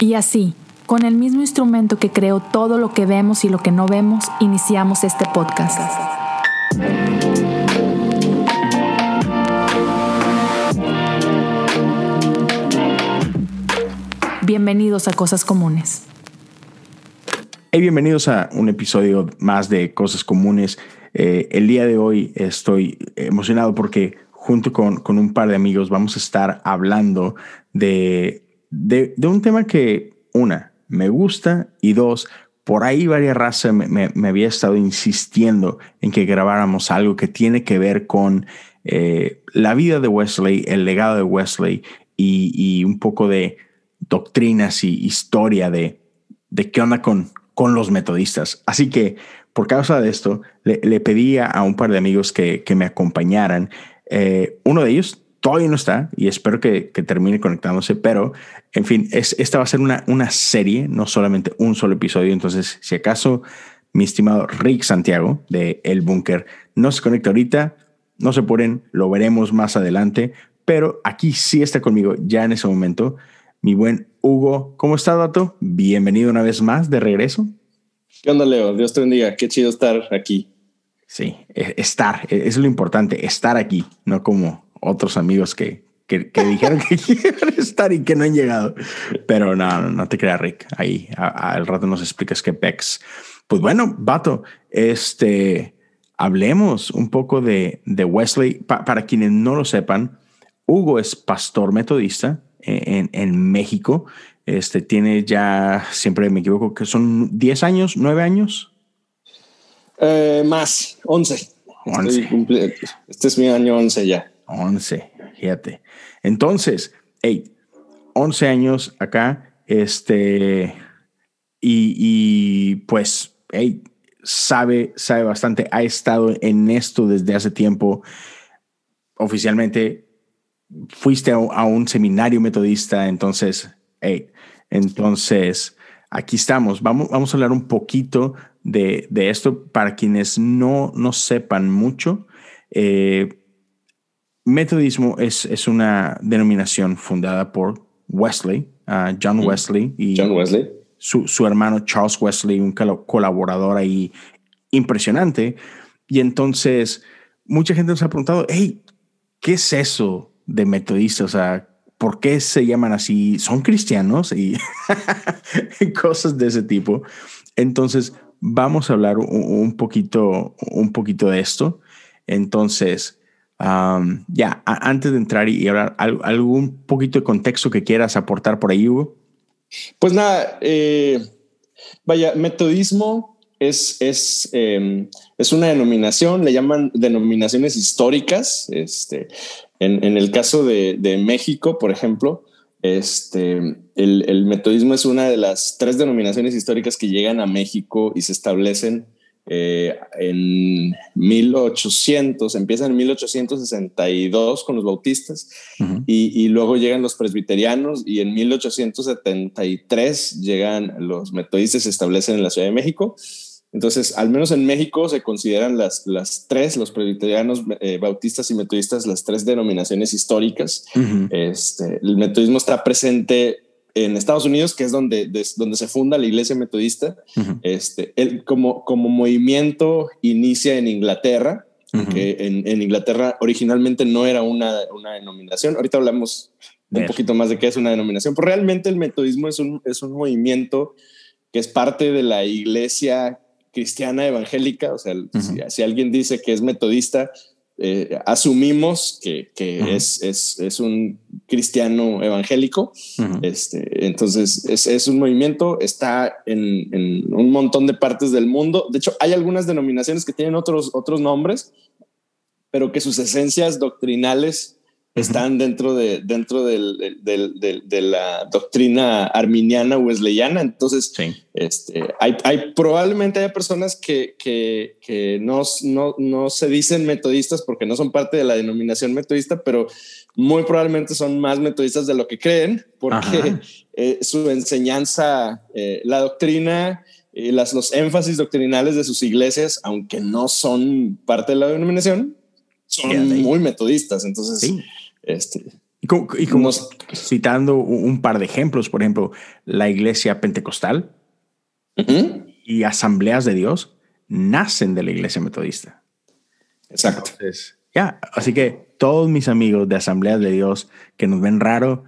Y así, con el mismo instrumento que creó todo lo que vemos y lo que no vemos, iniciamos este podcast. Bienvenidos a Cosas Comunes. Hey, bienvenidos a un episodio más de Cosas Comunes. Eh, el día de hoy estoy emocionado porque junto con, con, un par de amigos vamos a estar hablando de, de, de un tema que, una, me gusta y dos, por ahí varias razas me, me, me, había estado insistiendo en que grabáramos algo que tiene que ver con eh, la vida de Wesley, el legado de Wesley y, y un poco de doctrinas y historia de, de qué onda con, con los metodistas. Así que por causa de esto, le, le pedí a un par de amigos que, que me acompañaran. Eh, uno de ellos todavía no está y espero que, que termine conectándose, pero en fin, es, esta va a ser una, una serie, no solamente un solo episodio. Entonces, si acaso mi estimado Rick Santiago de El Búnker no se conecta ahorita, no se ponen, lo veremos más adelante, pero aquí sí está conmigo ya en ese momento mi buen Hugo. ¿Cómo está, Dato? Bienvenido una vez más de regreso. ¿Qué onda, Leo? Dios te bendiga. Qué chido estar aquí. Sí, e, estar, e, es lo importante, estar aquí, no como otros amigos que, que, que dijeron que quieren estar y que no han llegado. Pero no, no, no te creas, Rick. Ahí al rato nos explicas qué pex. Pues bueno, Vato, este, hablemos un poco de, de Wesley. Pa, para quienes no lo sepan, Hugo es pastor metodista en, en, México. Este tiene ya, siempre me equivoco, que son 10 años, 9 años. Eh, más, 11. 11. Este es mi año 11 ya. 11, fíjate. Entonces, hey, 11 años acá, este, y, y pues, hey, sabe, sabe bastante, ha estado en esto desde hace tiempo. Oficialmente fuiste a, a, un seminario metodista, entonces, hey, entonces aquí estamos. Vamos, vamos a hablar un poquito de, de esto para quienes no, no sepan mucho. Eh, metodismo es, es, una denominación fundada por Wesley, uh, John Wesley y John Wesley. Su, su hermano Charles Wesley, un colaborador ahí impresionante. Y entonces mucha gente nos ha preguntado, hey, ¿qué es eso? de metodistas, o sea, ¿por qué se llaman así? ¿Son cristianos? Y cosas de ese tipo. Entonces, vamos a hablar un poquito, un poquito de esto. Entonces, ya, antes de entrar y hablar, ¿algún poquito de contexto que quieras aportar por ahí, Hugo? Pues nada, eh, vaya, metodismo es, es, eh, es una denominación, le llaman denominaciones históricas. Este, en, en el caso de, de, México, por ejemplo, este, el, el, metodismo es una de las tres denominaciones históricas que llegan a México y se establecen eh, en 1800, empiezan en 1862 con los bautistas uh -huh. y, y, luego llegan los presbiterianos y en 1873 llegan los metodistas, se establecen en la Ciudad de México. Entonces, al menos en México se consideran las, las tres, los presbiterianos, eh, bautistas y metodistas, las tres denominaciones históricas. Uh -huh. este, el metodismo está presente en Estados Unidos, que es donde, de, donde se funda la iglesia metodista. Uh -huh. este, el, como, como movimiento inicia en Inglaterra, uh -huh. que en, en, Inglaterra originalmente no era una, una denominación. Ahorita hablamos un poquito más de qué es una denominación, pero realmente el metodismo es un, es un movimiento que es parte de la iglesia cristiana evangélica, o sea, uh -huh. si, si, alguien dice que es metodista, eh, asumimos que, que uh -huh. es, es, es, un cristiano evangélico. Uh -huh. este, entonces, es, es, un movimiento, está en, en, un montón de partes del mundo. De hecho, hay algunas denominaciones que tienen otros, otros nombres, pero que sus esencias doctrinales están dentro de dentro del, del, del, de la doctrina arminiana wesleyana. Entonces, sí. este, hay, hay, probablemente hay personas que, que, que no, no, no, se dicen metodistas porque no son parte de la denominación metodista, pero muy probablemente son más metodistas de lo que creen, porque eh, su enseñanza, eh, la doctrina, eh, las, los énfasis doctrinales de sus iglesias, aunque no son parte de la denominación, son muy metodistas. Entonces, sí. Este, Y como, citando un par de ejemplos, por ejemplo, la iglesia pentecostal y asambleas de Dios nacen de la iglesia metodista. Exacto. ya, así que todos mis amigos de asambleas de Dios que nos ven raro,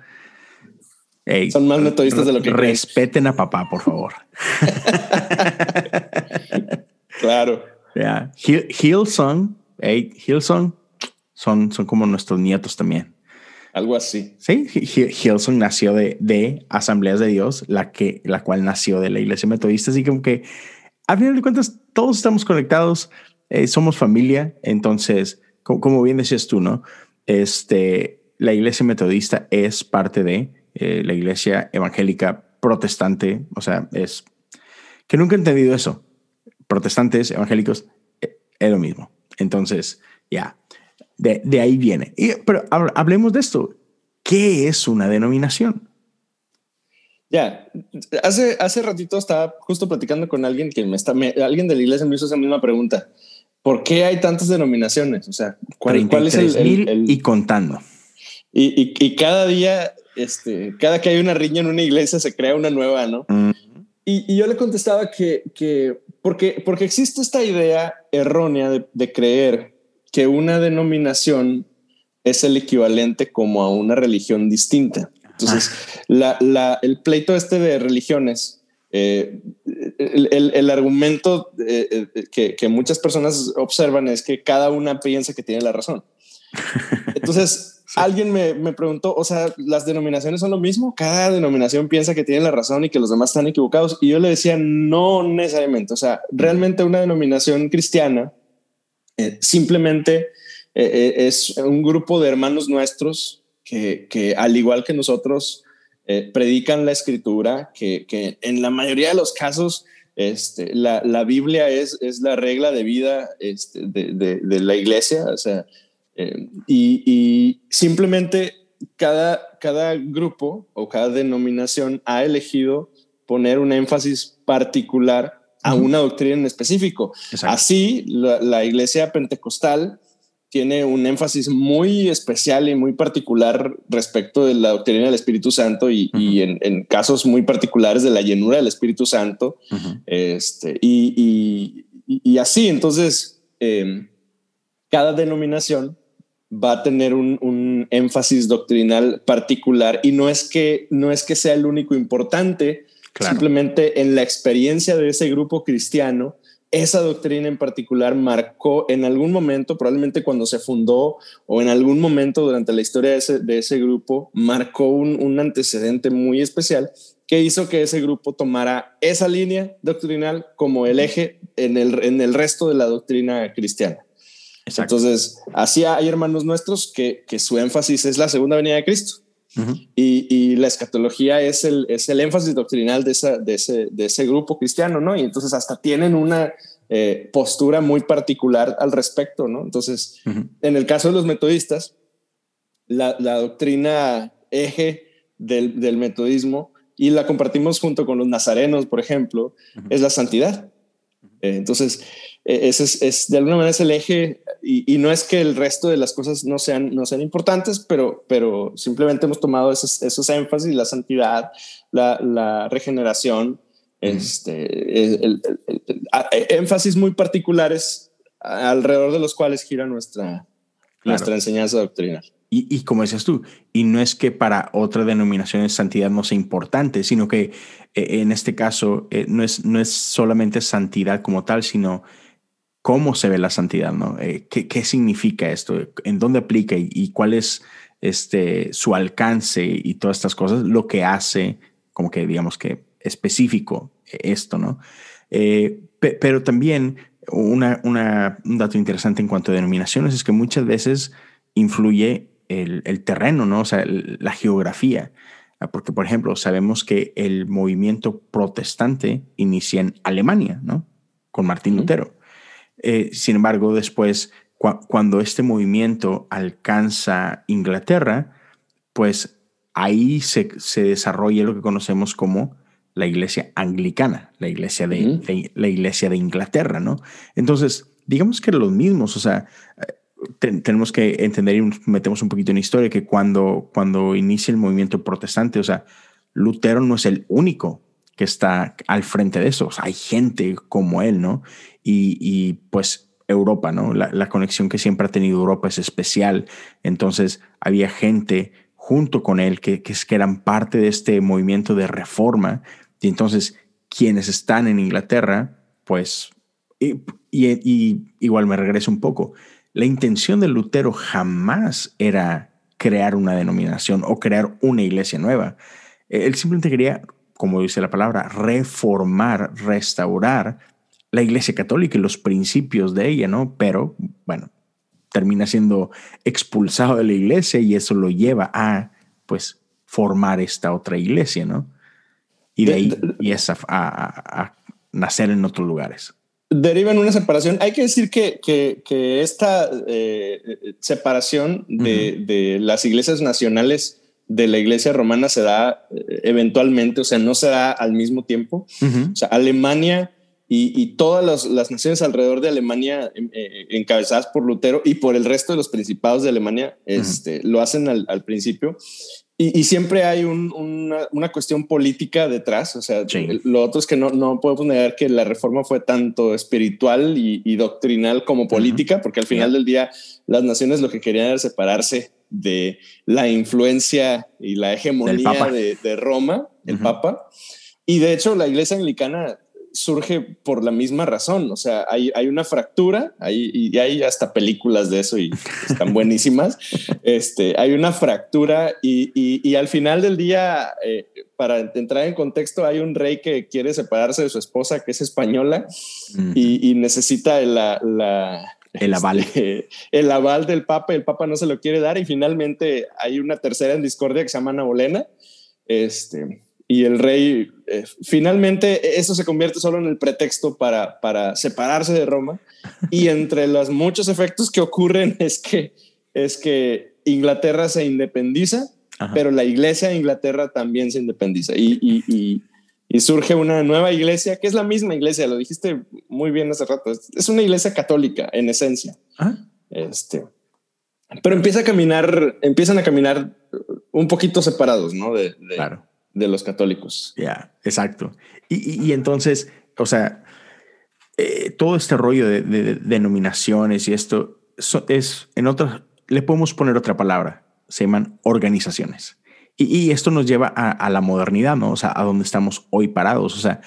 son más metodistas de lo que respeten a papá, por favor. claro. Ya, Hillsong, hey, Hillsong son, son como nuestros nietos también. Algo así. Sí, Hillsong nació de, de Asambleas de Dios, la, que, la cual nació de la Iglesia Metodista. Así como que, a final de cuentas, todos estamos conectados, eh, somos familia. Entonces, como, bien decías tú, ¿no? Este, la Iglesia Metodista es parte de eh, la Iglesia Evangélica Protestante. O sea, es que nunca he entendido eso. Protestantes, evangélicos, eh, es lo mismo. Entonces, ya, de, ahí viene. pero hablemos de esto. ¿Qué es una denominación? Ya, hace, hace ratito estaba justo platicando con alguien que me está, alguien de la iglesia me hizo esa misma pregunta. ¿Por qué hay tantas denominaciones? O sea, ¿cuál, es el, Y contando. Y, y, cada día, este, cada que hay una riña en una iglesia se crea una nueva, ¿no? y, yo le contestaba que, que porque, porque existe esta idea errónea de, de creer que una denominación es el equivalente como a una religión distinta. Entonces, ah. el pleito este de religiones, eh, el, argumento eh, eh, que, muchas personas observan es que cada una piensa que tiene la razón. Entonces, alguien me, me, preguntó, o sea, las denominaciones son lo mismo, cada denominación piensa que tiene la razón y que los demás están equivocados. Y yo le decía, no necesariamente, o sea, realmente una denominación cristiana eh, simplemente eh, eh, es un grupo de hermanos nuestros que, al igual que nosotros, predican la escritura, que, en la mayoría de los casos este, la, Biblia es, es, la regla de vida este, de, la iglesia, o sea, y, simplemente cada, cada grupo o cada denominación ha elegido poner un énfasis particular a una doctrina en específico. Así, la, iglesia pentecostal tiene un énfasis muy especial y muy particular respecto de la doctrina del Espíritu Santo y, en, casos muy particulares de la llenura del Espíritu Santo. este, y, así, entonces, em, cada denominación va a tener un, un, énfasis doctrinal particular y no es que no es que sea el único importante, Simplemente en la experiencia de ese grupo cristiano, esa doctrina en particular marcó en algún momento, probablemente cuando se fundó o en algún momento durante la historia de ese, grupo, marcó un, antecedente muy especial que hizo que ese grupo tomara esa línea doctrinal como el eje en el, en el resto de la doctrina cristiana. Entonces, así hay hermanos nuestros que, que su énfasis es la segunda venida de Cristo y, la escatología es el, es el énfasis doctrinal de, esa, de, ese, de ese grupo cristiano, ¿no? Y entonces hasta tienen una eh, postura muy particular al respecto, ¿no? Entonces, en el caso de los metodistas, la, la doctrina eje del, del, metodismo, y la compartimos junto con los nazarenos, por ejemplo, es la santidad. Eh, entonces, e, ese es, de alguna manera es el eje y, no es que el resto de las cosas no sean, no sean importantes, pero, pero simplemente hemos tomado esos, esos énfasis, la santidad, la, regeneración, este, el, énfasis muy particulares alrededor de los cuales gira nuestra, nuestra enseñanza doctrinal. Y, como decías tú, y no es que para otra denominación de santidad no sea importante, sino que eh, en este caso eh, no, es, no es solamente santidad como tal, sino cómo se ve la santidad, ¿no? Eh, ¿qué, significa esto? ¿En dónde aplica y, cuál es este, su alcance y todas estas cosas? Lo que hace, como que digamos que específico esto, ¿no? Pero también una, un dato interesante en cuanto a denominaciones es que muchas veces influye el, terreno, ¿no? O sea, la geografía. Ah, porque, por ejemplo, sabemos que el movimiento protestante inicia en Alemania, ¿no? Con Martín Lutero. Eh, sin embargo, después, cuando este movimiento alcanza Inglaterra, pues ahí se, desarrolla lo que conocemos como la iglesia anglicana, la iglesia de, la iglesia de Inglaterra, ¿no? Entonces, digamos que los mismos, o sea, tenemos que entender y metemos un poquito en historia que cuando, cuando inicia el movimiento protestante, o sea, Lutero no es el único que está al frente de eso. hay gente como él, ¿no? Y, pues Europa, ¿no? La, conexión que siempre ha tenido Europa es especial. Entonces había gente junto con él que, que, que eran parte de este movimiento de reforma. Y entonces quienes están en Inglaterra, pues, y, y igual me regreso un poco, la intención de Lutero jamás era crear una denominación o crear una iglesia nueva. Él simplemente quería, como dice la palabra, reformar, restaurar la iglesia católica y los principios de ella, ¿no? Pero, bueno, termina siendo expulsado de la iglesia y eso lo lleva a, pues, formar esta otra iglesia, ¿no? Y de ahí y a, a nacer en otros lugares deriva en una separación. Hay que decir que, que, esta eh, separación de, las iglesias nacionales de la iglesia romana se da eh, eventualmente, o sea, no se da al mismo tiempo. O sea, Alemania y, todas las, naciones alrededor de Alemania, em, eh, encabezadas por Lutero y por el resto de los principados de Alemania, este, lo hacen al, al principio. Y, siempre hay una, cuestión política detrás. O sea, lo otro es que no, no podemos negar que la reforma fue tanto espiritual y, doctrinal como política, porque al final del día las naciones lo que querían era separarse de la influencia y la hegemonía de, Roma, el Papa. Y de hecho, la iglesia anglicana surge por la misma razón. O sea, hay, hay una fractura hay, y hay hasta películas de eso y están buenísimas. Este, hay una fractura y, y, al final del día, eh, para entrar en contexto, hay un rey que quiere separarse de su esposa, que es española, y, necesita la, la el aval. Este, el aval del Papa, el Papa no se lo quiere dar y finalmente hay una tercera en discordia que se llama Ana Bolena. Este, y el rey eh, finalmente eso se convierte solo en el pretexto para, para separarse de Roma. Y entre los muchos efectos que ocurren es que es que Inglaterra se independiza pero la iglesia de Inglaterra también se independiza. Y, y, y, surge una nueva iglesia que es la misma iglesia lo dijiste muy bien hace rato es, una iglesia católica en esencia. Ah. este pero empieza a caminar empiezan a caminar un poquito separados no de, de claro de los católicos. Ya, exacto. Y, entonces, o sea, eh, todo este rollo de, denominaciones y esto es, en otras, le podemos poner otra palabra, se llaman organizaciones. Y, esto nos lleva a, la modernidad, ¿no? O sea, a donde estamos hoy parados. O sea,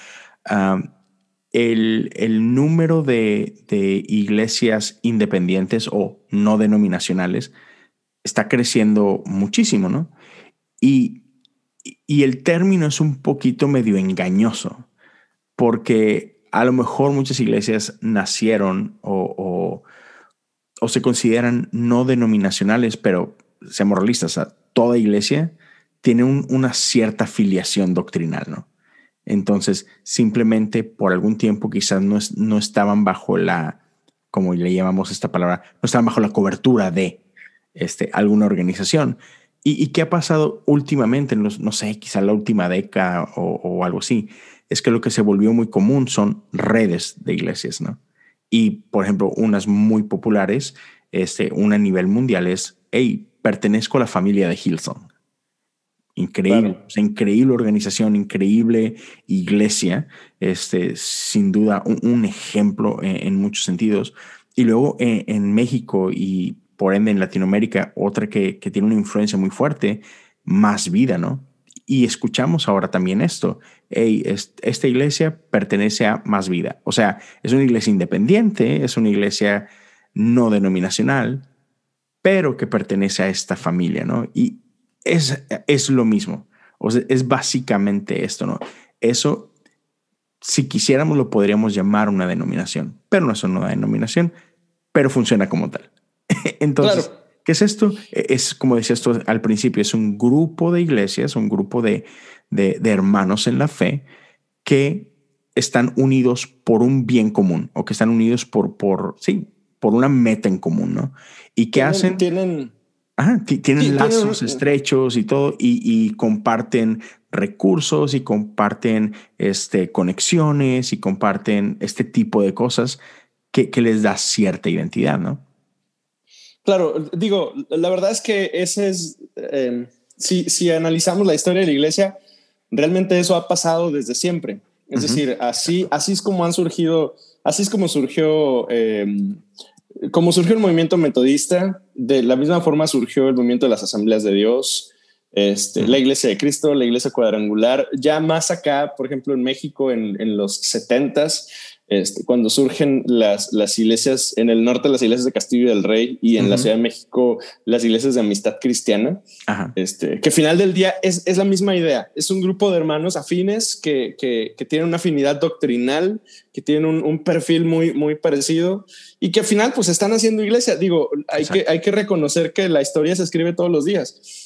el, el, número de, de iglesias independientes o no denominacionales está creciendo muchísimo, ¿no? Y y el término es un poquito medio engañoso, porque a lo mejor muchas iglesias nacieron o, o, se consideran no denominacionales, pero seamos realistas, toda iglesia tiene una cierta filiación doctrinal, ¿no? Entonces, simplemente por algún tiempo quizás no, no estaban bajo la, como le llamamos esta palabra, no estaban bajo la cobertura de este, alguna organización. ¿Y, qué ha pasado últimamente, en los, no sé, quizá la última década o, algo así? Es que lo que se volvió muy común son redes de iglesias, ¿no? Y, por ejemplo, unas muy populares, este, una a nivel mundial es, hey, pertenezco a la familia de Hillsong. Increíble, increíble organización, increíble iglesia, este, sin duda un, ejemplo en, muchos sentidos. Y luego en, en México y por ende en Latinoamérica, otra que, tiene una influencia muy fuerte, más vida, ¿no? Y escuchamos ahora también esto. Hey, esta iglesia pertenece a más vida. O sea, es una iglesia independiente, es una iglesia no denominacional, pero que pertenece a esta familia, ¿no? Y es, es lo mismo. O sea, es básicamente esto, ¿no? Eso, si quisiéramos, lo podríamos llamar una denominación, pero no es una denominación, pero funciona como tal. Entonces, ¿qué es esto? E, es, como decía esto al principio, es un grupo de iglesias, un grupo de, de, hermanos en la fe que están unidos por un bien común o que están unidos por, por, sí, por una meta en común, ¿no? Y que hacen... Tienen... tienen lazos estrechos y todo y, y, comparten recursos y comparten este, conexiones y comparten este tipo de cosas que, que les da cierta identidad, ¿no? Claro, digo, la verdad es que ese es, em, si, si analizamos la historia de la iglesia, realmente eso ha pasado desde siempre. Es decir, así, así es como han surgido, así es como surgió, em, como surgió el movimiento metodista, de la misma forma surgió el movimiento de las asambleas de Dios, este, la iglesia de Cristo, la iglesia cuadrangular, ya más acá, por ejemplo, en México en, en los setentas, este, cuando surgen las, las iglesias en el norte, las iglesias de Castillo del Rey y en la Ciudad de México, las iglesias de amistad cristiana, este, que al final del día es, es, la misma idea. Es un grupo de hermanos afines que, que, que tienen una afinidad doctrinal, que tienen un, un, perfil muy, muy parecido y que al final pues están haciendo iglesia. Digo, hay que, hay que reconocer que la historia se escribe todos los días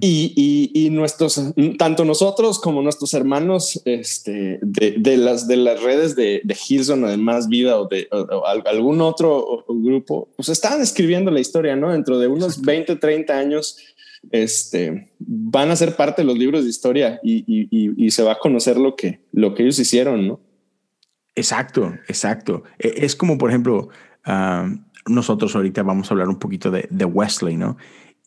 y, y, nuestros, tanto nosotros como nuestros hermanos este, de, de las, de las redes de, de Hilson o de Más Vida o de algún otro grupo, pues estaban escribiendo la historia, ¿no? Dentro de unos 20, 30 años, este, van a ser parte de los libros de historia y, y, se va a conocer lo que, lo que ellos hicieron, ¿no? Exacto, exacto. E, es como, por ejemplo, ah, nosotros ahorita vamos a hablar un poquito de, de Wesley, ¿no?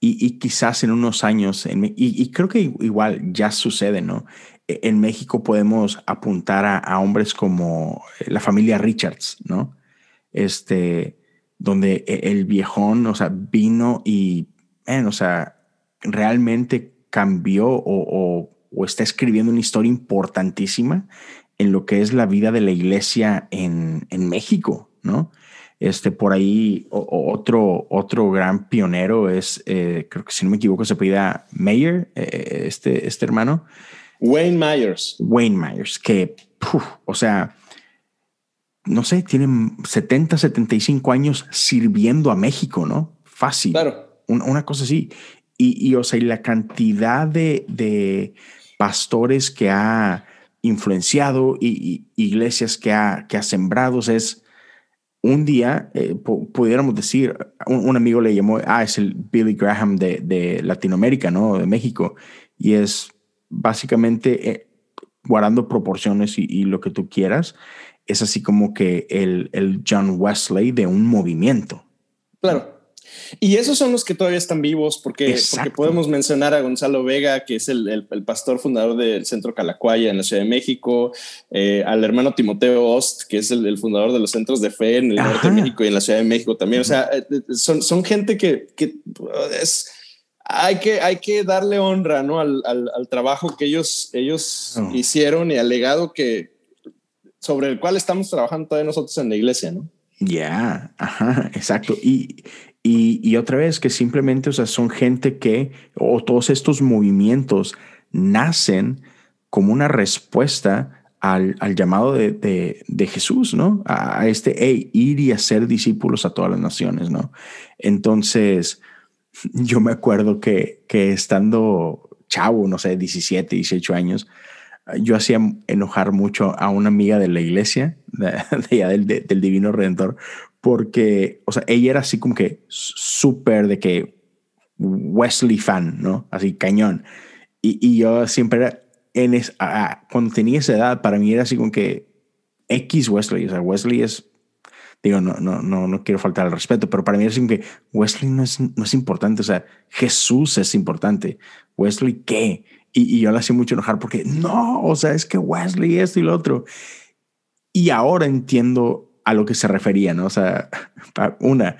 Y, quizás en unos años, y, creo que igual ya sucede, ¿no? E, en México podemos apuntar a, hombres como la familia Richards, ¿no? Este, donde e, el viejón, o sea, vino y, o sea, realmente cambió o, o, está escribiendo una historia importantísima en lo que es la vida de la iglesia en, en México, ¿no? Este, por ahí otro, otro gran pionero es, eh, creo que si no me equivoco, se pida Mayer, eh, este, este hermano. Wayne Myers. Wayne Myers, que, o sea, no sé, tiene 70, 75 años sirviendo a México, ¿no? Fácil. Claro. Una, cosa así. Y, y, o sea, y la cantidad de, de pastores que ha influenciado y, iglesias que ha, que ha sembrado es un día eh, pudiéramos decir, un, amigo le llamó, ah, es el Billy Graham de, de Latinoamérica, ¿no? De México. Y es básicamente eh, guardando proporciones y, lo que tú quieras, es así como que el, el John Wesley de un movimiento. Claro. Y esos son los que todavía están vivos, porque, porque podemos mencionar a Gonzalo Vega, que es el, el, pastor fundador del Centro Calacuaya en la Ciudad de México, eh, al hermano Timoteo Ost, que es el, fundador de los centros de fe en el norte de México y en la Ciudad de México también. O sea, eh, eh, son, son gente que, que es, hay que, hay que darle honra ¿no? al, al, al trabajo que ellos, ellos oh. hicieron y al legado que, sobre el cual estamos trabajando todavía nosotros en la iglesia, ¿no? Ya, ajá, exacto. Y, y, otra vez que simplemente, o sea, son gente que, o todos estos movimientos nacen como una respuesta al, llamado de, de, Jesús, ¿no? A, este, hey, ir y hacer discípulos a todas las naciones, ¿no? Entonces, yo me acuerdo que, que estando chavo, no sé, 17, 18 años, yo hacía enojar mucho a una amiga de la iglesia, de, del, del Divino Redentor, porque, o sea, ella era así como que súper de que Wesley fan, ¿no? Así cañón. Y, y yo siempre era, en es, cuando tenía esa edad, para mí era así como que X Wesley, o sea, Wesley es, digo, no, no, no, no quiero faltar al respeto, pero para mí era así como que Wesley no es, no es importante, o sea, Jesús es importante. Wesley, ¿qué? Y, y yo la hacía mucho enojar porque no, o sea, es que Wesley esto y lo otro. Y ahora entiendo a lo que se refería, ¿no? O sea, una,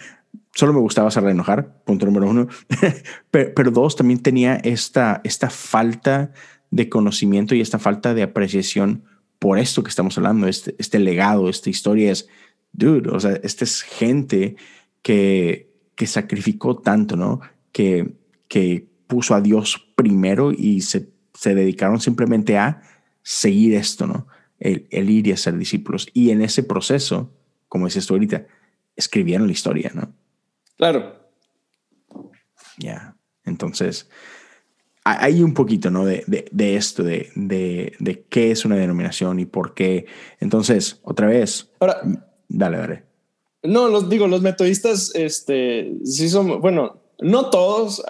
solo me gustaba hacerla enojar, punto número uno, pero, dos, también tenía esta, esta falta de conocimiento y esta falta de apreciación por esto que estamos hablando, este, este legado, esta historia es, dude, o sea, esta es gente que, que sacrificó tanto, ¿no? Que, que puso a Dios primero y se, se dedicaron simplemente a seguir esto, ¿no? El, ir y hacer discípulos. Y en ese proceso, como dices tú ahorita, escribieron la historia, ¿no? Claro. Ya, entonces hay un poquito, ¿no? De, de, esto, de, de, qué es una denominación y por qué. Entonces, otra vez. Ahora, dale, dale. No, los digo, los metodistas, este, sí son, bueno, no todos,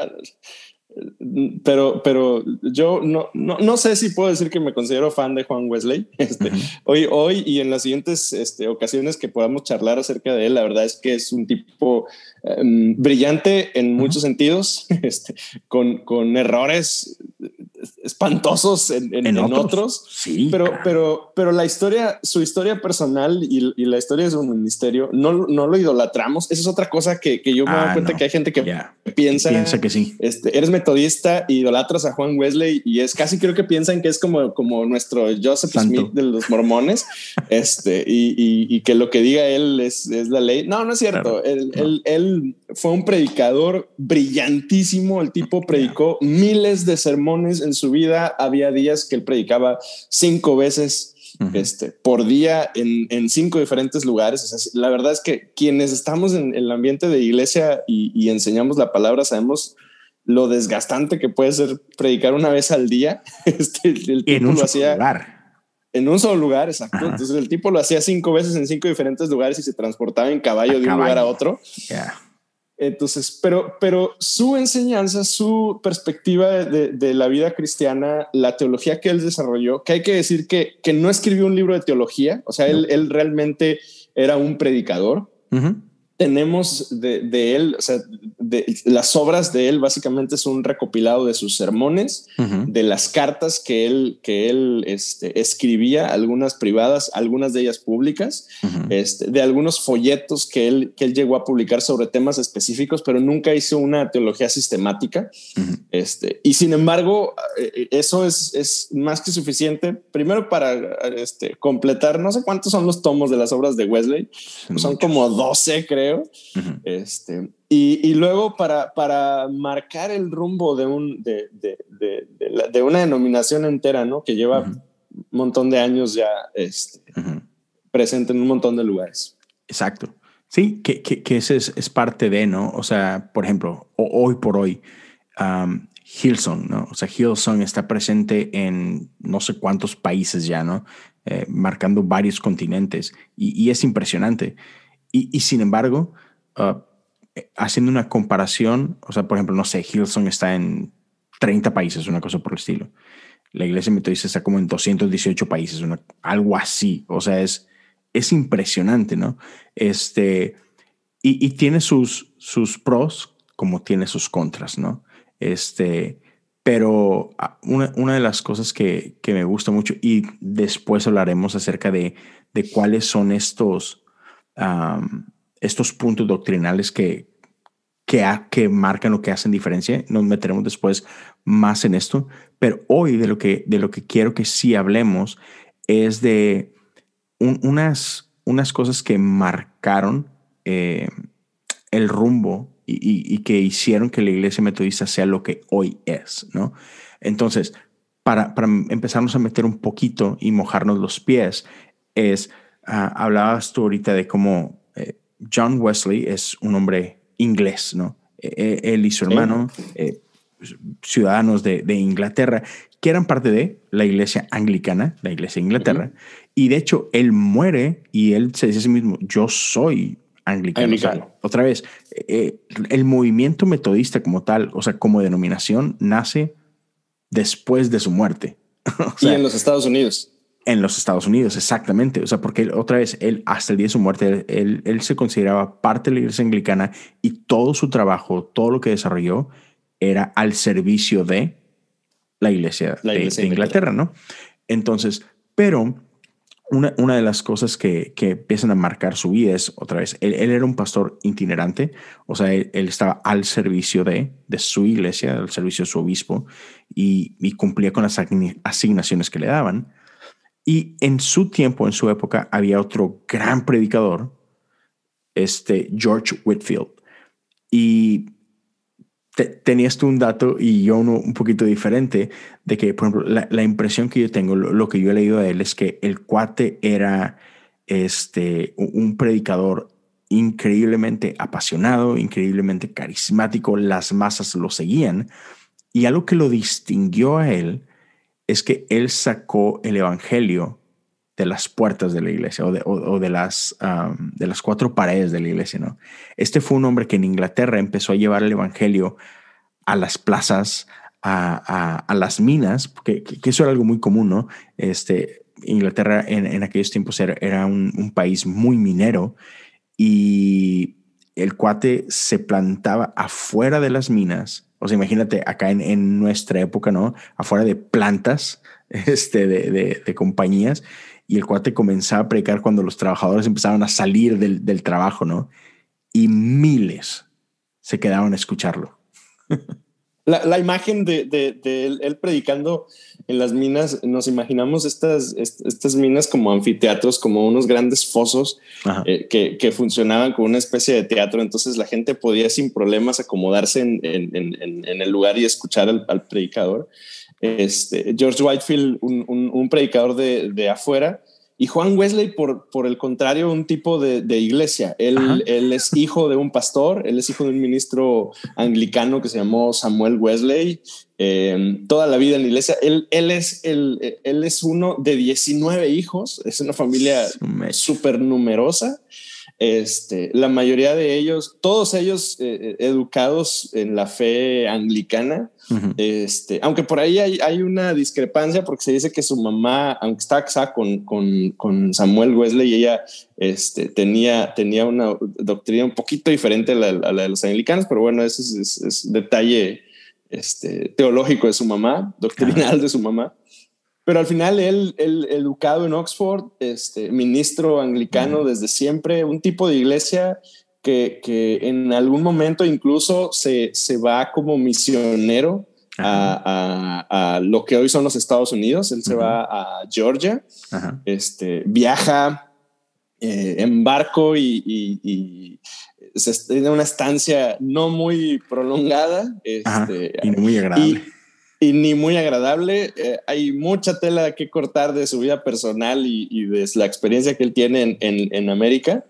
pero, pero yo no, no, no, sé si puedo decir que me considero fan de Juan Wesley. Este, hoy, hoy y en las siguientes este, ocasiones que podamos charlar acerca de él, la verdad es que es un tipo em, brillante en muchos sentidos, este, con, con errores espantosos en, otros. Sí. Pero, pero, pero la historia, su historia personal y, la historia de su ministerio, no, no lo idolatramos. Esa es otra cosa que, yo me doy ah, cuenta que hay gente que piensa, piensa que sí. Este, eres metodista, idolatras a Juan Wesley y es casi creo que piensan que es como, como nuestro Joseph Smith de los mormones. este, y, que lo que diga él es, la ley. No, no es cierto. él, él, fue un predicador brillantísimo. El tipo predicó miles de sermones en su vida. Había días que él predicaba cinco veces este, por día en, cinco diferentes lugares. la verdad es que quienes estamos en, el ambiente de iglesia y, enseñamos la palabra sabemos lo desgastante que puede ser predicar una vez al día. Este, el en un lo hacía lugar. En un solo lugar, exacto. Entonces el tipo lo hacía cinco veces en cinco diferentes lugares y se transportaba en caballo de un lugar a otro. Entonces, pero, pero su enseñanza, su perspectiva de, la vida cristiana, la teología que él desarrolló, que hay que decir que, que no escribió un libro de teología, o sea, él, él, realmente era un predicador tenemos de, él, o sea, de, las obras de él básicamente es un recopilado de sus sermones, de las cartas que él, que él este, escribía, algunas privadas, algunas de ellas públicas, este, de algunos folletos que él, que él llegó a publicar sobre temas específicos, pero nunca hizo una teología sistemática. este, y sin embargo, eh, eso es, es, más que suficiente, primero para este, completar, no sé cuántos son los tomos de las obras de Wesley, son como 12 creo este, y, luego para, para marcar el rumbo de, un, de, de, de, una denominación entera, ¿no? Que lleva un montón de años ya este, presente en un montón de lugares. Exacto. Sí, que, que, ese es, parte de, ¿no? O sea, por ejemplo, hoy por hoy, um, Hillsong, ¿no? O sea, Hillsong está presente en no sé cuántos países ya, ¿no? Eh, marcando varios continentes y, y es impresionante. Y, sin embargo, eh, haciendo una comparación, o sea, por ejemplo, no sé, Hillsong está en 30 países, una cosa por el estilo. La iglesia metodista está como en 218 países, algo así. O sea, es, es impresionante, ¿no? Este, y, tiene sus, sus pros como tiene sus contras, ¿no? Este, pero ah, una, una de las cosas que, que, me gusta mucho, y después hablaremos acerca de, de cuáles son estos, estos puntos doctrinales que, que, que marcan o que hacen diferencia. Nos meteremos después más en esto, pero hoy de lo que, de lo que quiero que sí hablemos es de unas, unas cosas que marcaron eh, el rumbo y, y, que hicieron que la iglesia metodista sea lo que hoy es, ¿no? Entonces, para, para empezarnos a meter un poquito y mojarnos los pies, es Ah, hablabas tú ahorita de cómo eh, John Wesley es un hombre inglés, ¿no? E, e, él y su hermano, eh, ciudadanos de, Inglaterra, que eran parte de la iglesia anglicana, la iglesia de Inglaterra, y de hecho él muere y él se dice a sí mismo, yo soy anglicano. otra vez, eh, el movimiento metodista como tal, o sea, como denominación, nace después de su muerte. y en los Estados Unidos. En los Estados Unidos, exactamente. O sea, porque otra vez, él, hasta el día de su muerte, él, él, se consideraba parte de la iglesia anglicana y todo su trabajo, todo lo que desarrolló, era al servicio de la iglesia, de, Inglaterra, ¿no? Entonces, pero una, una de las cosas que, que, empiezan a marcar su vida es, otra vez, él, era un pastor itinerante, o sea, él, estaba al servicio de, de, su iglesia, al servicio de su obispo, y, y cumplía con las asignaciones que le daban y en su tiempo, en su época, había otro gran predicador, este George Whitfield. Y tenías tú un dato y yo uno un poquito diferente de que, por ejemplo, la, impresión que yo tengo, lo, que yo he leído de él es que el cuate era este, un predicador increíblemente apasionado, increíblemente carismático, las masas lo seguían y algo que lo distinguió a él es que él sacó el evangelio de las puertas de la iglesia o de, las, de las cuatro paredes de la iglesia. ¿no? Este fue un hombre que en Inglaterra empezó a llevar el evangelio a las plazas, a, las minas, que, que, eso era algo muy común, ¿no? Este, Inglaterra en, aquellos tiempos era, un, país muy minero y el cuate se plantaba afuera de las minas. O sea, imagínate acá en, nuestra época, ¿no? Afuera de plantas este, de, de, compañías y el cuate comenzaba a predicar cuando los trabajadores empezaban a salir del, del trabajo, ¿no? Y miles se quedaban a escucharlo. La, imagen de, él, predicando en las minas, nos imaginamos estas, estas minas como anfiteatros, como unos grandes fosos eh, que, funcionaban como una especie de teatro. Entonces la gente podía sin problemas acomodarse en, el lugar y escuchar al, predicador. Este, George Whitefield, un, un predicador de, afuera, y Juan Wesley, por, por el contrario, un tipo de, iglesia. Él, él, es hijo de un pastor, él es hijo de un ministro anglicano que se llamó Samuel Wesley. Eh, toda la vida en la iglesia. Él, él, es, él, él es uno de 19 hijos, es una familia súper numerosa. Este, la mayoría de ellos, todos ellos eh, eh, educados en la fe anglicana, este, aunque por ahí hay, una discrepancia porque se dice que su mamá, aunque está casada con, con, Samuel Wesley, ella este, tenía, tenía una doctrina un poquito diferente a la, de los anglicanos, pero bueno, ese es, detalle este, teológico de su mamá, doctrinal de su mamá. Pero al final él, educado en Oxford, este, ministro anglicano desde siempre, un tipo de iglesia que, en algún momento incluso se, va como misionero a, lo que hoy son los Estados Unidos. Él se va a Georgia, este, viaja eh, en barco y, tiene una estancia no muy prolongada. Este, y muy agradable. y ni muy agradable. Eh, hay mucha tela que cortar de su vida personal y, de la experiencia que él tiene en, América,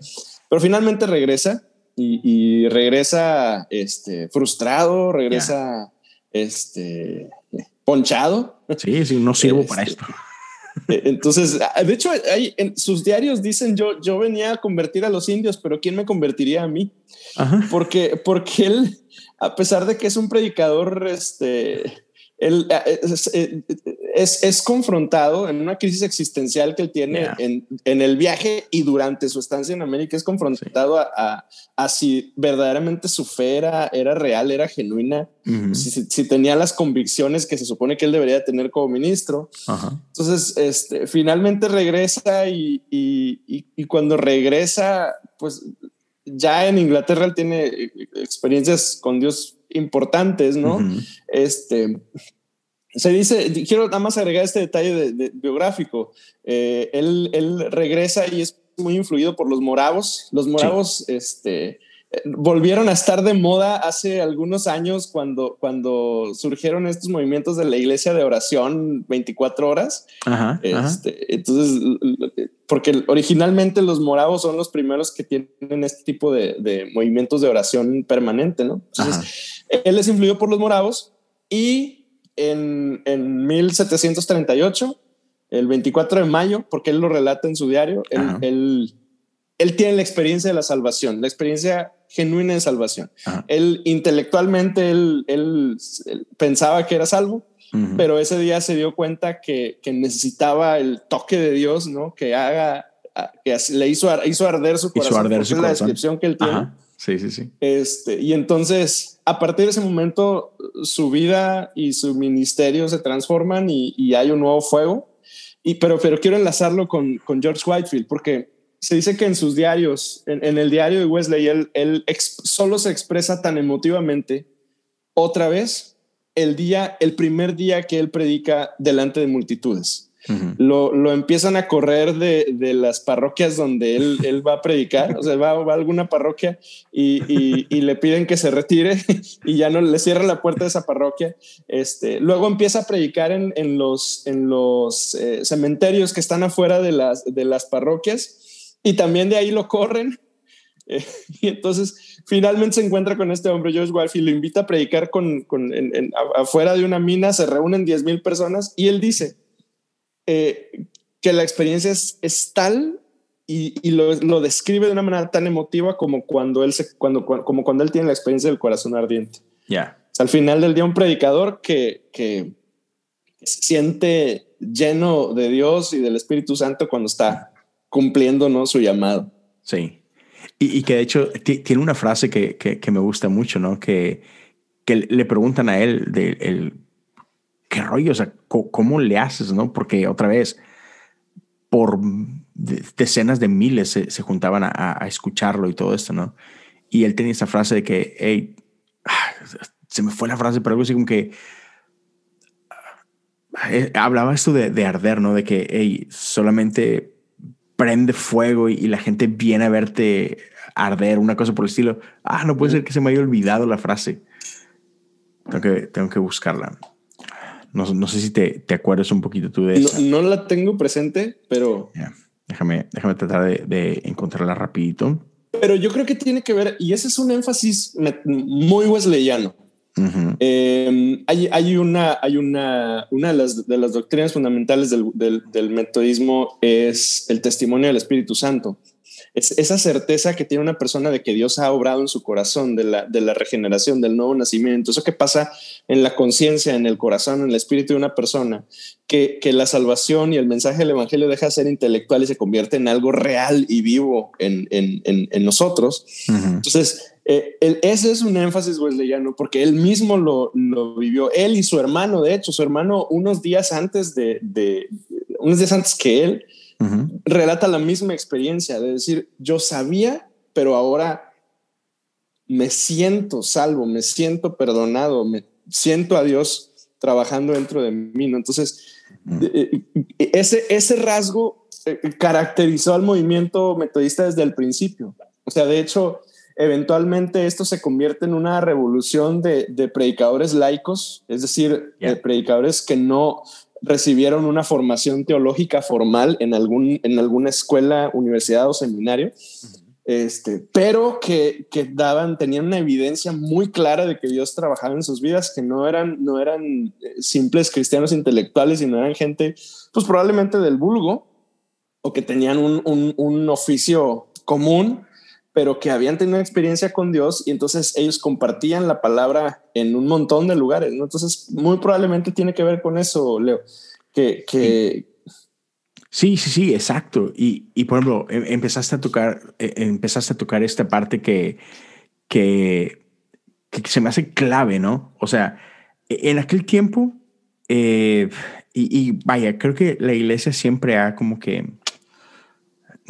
pero finalmente regresa y, regresa este, frustrado, regresa este, ponchado. Sí, sí, no sirvo para este, esto. Eh, entonces, de hecho, hay, en sus diarios dicen yo, yo venía a convertir a los indios, pero ¿quién me convertiría a mí? Porque, porque él, a pesar de que es un predicador, este, él eh, eh, es, es, confrontado en una crisis existencial que él tiene en, en, el viaje y durante su estancia en América, es confrontado a, a, si verdaderamente su fe era, real, era genuina, si, si, tenía las convicciones que se supone que él debería tener como ministro. Entonces, este, finalmente regresa y, y, y cuando regresa, pues ya en Inglaterra él tiene experiencias con Dios importantes, ¿no? Este, se dice, quiero nada más agregar este detalle de, biográfico. Eh, él, él, regresa y es muy influido por los moravos. Los moravos, este, volvieron a estar de moda hace algunos años cuando, cuando surgieron estos movimientos de la iglesia de oración 24 horas. Este, entonces, porque originalmente los moravos son los primeros que tienen este tipo de, movimientos de oración permanente, ¿no? Entonces, él es influido por los moravos y en, en 1738, el 24 de mayo, porque él lo relata en su diario, él, él tiene la experiencia de la salvación, la experiencia genuina de salvación. Él intelectualmente, él, él, pensaba que era salvo, pero ese día se dio cuenta que, que, necesitaba el toque de Dios, ¿no? Que haga, que le hizo, hizo arder su corazón. Hizo arder su corazón. la descripción que él tiene. Sí, sí, sí. Este, y entonces, a partir de ese momento, su vida y su ministerio se transforman y, hay un nuevo fuego. Y, pero, pero quiero enlazarlo con, con George Whitefield, porque se dice que en sus diarios, en, el diario de Wesley, él, él solo se expresa tan emotivamente otra vez el día, el primer día que él predica delante de multitudes. Lo, lo, empiezan a correr de, de las parroquias donde él, él, va a predicar, o sea, va, va a alguna parroquia y, y, le piden que se retire y ya no le cierra la puerta de esa parroquia. Este, luego empieza a predicar en, en los, en los eh, cementerios que están afuera de las, de las parroquias y también de ahí lo corren. Eh, y entonces finalmente se encuentra con este hombre, George y lo invita a predicar con, con afuera de una mina, se reúnen 10 mil personas y él dice eh, que la experiencia es, es tal y, y lo, lo, describe de una manera tan emotiva como cuando él, se, cuando, como cuando él tiene la experiencia del corazón ardiente. Ya. al final del día un predicador que, que se siente lleno de Dios y del Espíritu Santo cuando está cumpliendo ¿no? su llamado. Sí. Y, que de hecho tiene una frase que, que, me gusta mucho, ¿no? Que, que le preguntan a él de el, qué rollo, o sea, ¿cómo, le haces, no? Porque otra vez, por decenas de miles se, juntaban a, a, escucharlo y todo esto, ¿no? Y él tenía esa frase de que, hey, ah, se me fue la frase, pero algo así como que eh, hablaba esto de, de, arder, ¿no? De que, hey, solamente prende fuego y, la gente viene a verte arder, una cosa por el estilo. Ah, no puede ser que se me haya olvidado la frase. Tengo que, tengo que buscarla. No, no sé si te, te, acuerdas un poquito tú de eso. No, la tengo presente, pero... Déjame, déjame tratar de, de, encontrarla rapidito. Pero yo creo que tiene que ver, y ese es un énfasis muy wesleyano. Em, hay, hay, una, hay una, una de las, de las doctrinas fundamentales del, del, del, metodismo es el testimonio del Espíritu Santo. Es esa certeza que tiene una persona de que Dios ha obrado en su corazón, de la, de la regeneración, del nuevo nacimiento. Eso que pasa en la conciencia, en el corazón, en el espíritu de una persona, que, que, la salvación y el mensaje del Evangelio deja de ser intelectual y se convierte en algo real y vivo en, en, en, nosotros. Entonces, eh, ese es un énfasis wesleyano porque él mismo lo, lo, vivió, él y su hermano, de hecho, su hermano unos días antes de, de unos días antes que él, relata la misma experiencia de decir, yo sabía, pero ahora me siento salvo, me siento perdonado, me siento a Dios trabajando dentro de mí. ¿no? Entonces, eh, ese, ese rasgo eh, caracterizó al movimiento metodista desde el principio. O sea, de hecho, eventualmente esto se convierte en una revolución de, predicadores laicos, es decir, de predicadores que no recibieron una formación teológica formal en, algún, en alguna escuela, universidad o seminario, este, pero que, que, daban, tenían una evidencia muy clara de que Dios trabajaba en sus vidas, que no eran, no eran eh, simples cristianos intelectuales, sino eran gente, pues probablemente del vulgo, o que tenían un, un, un oficio común, pero que habían tenido experiencia con Dios y entonces ellos compartían la palabra en un montón de lugares. ¿no? Entonces, muy probablemente tiene que ver con eso, Leo, que... que sí. sí, sí, exacto. Y, y, por ejemplo, em, empezaste a tocar, e, empezaste a tocar esta parte que, que, que se me hace clave, ¿no? O sea, e, en aquel tiempo, eh, y, y vaya, creo que la iglesia siempre ha como que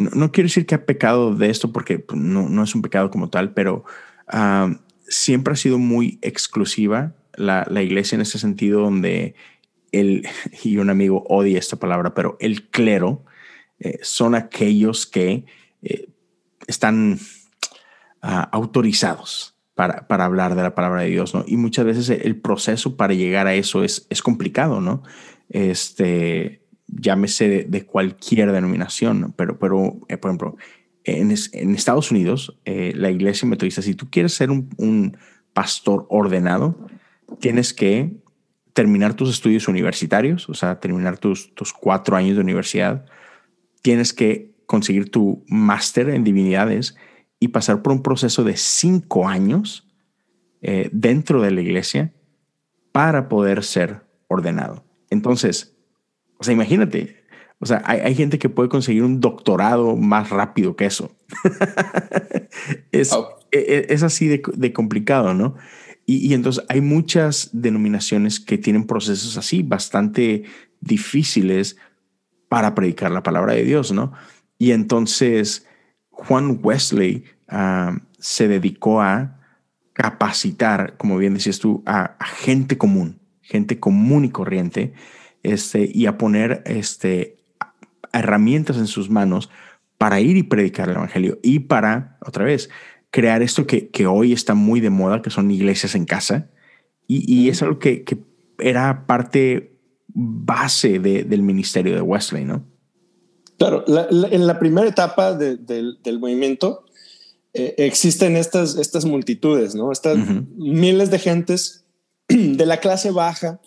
no, quiero decir que ha pecado de esto porque pues, no, no es un pecado como tal, pero ah, siempre ha sido muy exclusiva la, la, iglesia en ese sentido donde el, y un amigo odia esta palabra, pero el clero eh, son aquellos que eh, están ah, autorizados para, para, hablar de la palabra de Dios, ¿no? Y muchas veces el proceso para llegar a eso es, es complicado, ¿no? Este, llámese de, cualquier denominación, pero, pero eh, por ejemplo, en, en Estados Unidos, eh, la iglesia metodista, si tú quieres ser un, un, pastor ordenado, tienes que terminar tus estudios universitarios, o sea, terminar tus, tus cuatro años de universidad, tienes que conseguir tu máster en divinidades y pasar por un proceso de cinco años eh, dentro de la iglesia para poder ser ordenado. Entonces, o sea, imagínate. O sea, hay, gente que puede conseguir un doctorado más rápido que eso. es, oh. e, e, es, así de, complicado, ¿no? Y, entonces hay muchas denominaciones que tienen procesos así, bastante difíciles para predicar la palabra de Dios, ¿no? Y entonces Juan Wesley ah, se dedicó a capacitar, como bien decías tú, a gente común, gente común y corriente, este, y a poner este, herramientas en sus manos para ir y predicar el Evangelio y para, otra vez, crear esto que, que hoy está muy de moda, que son iglesias en casa. Y, y es algo que, que, era parte base de, del ministerio de Wesley, ¿no? Claro, en la primera etapa de, del movimiento eh, existen estas, estas multitudes, ¿no? Estas miles de gentes de la clase baja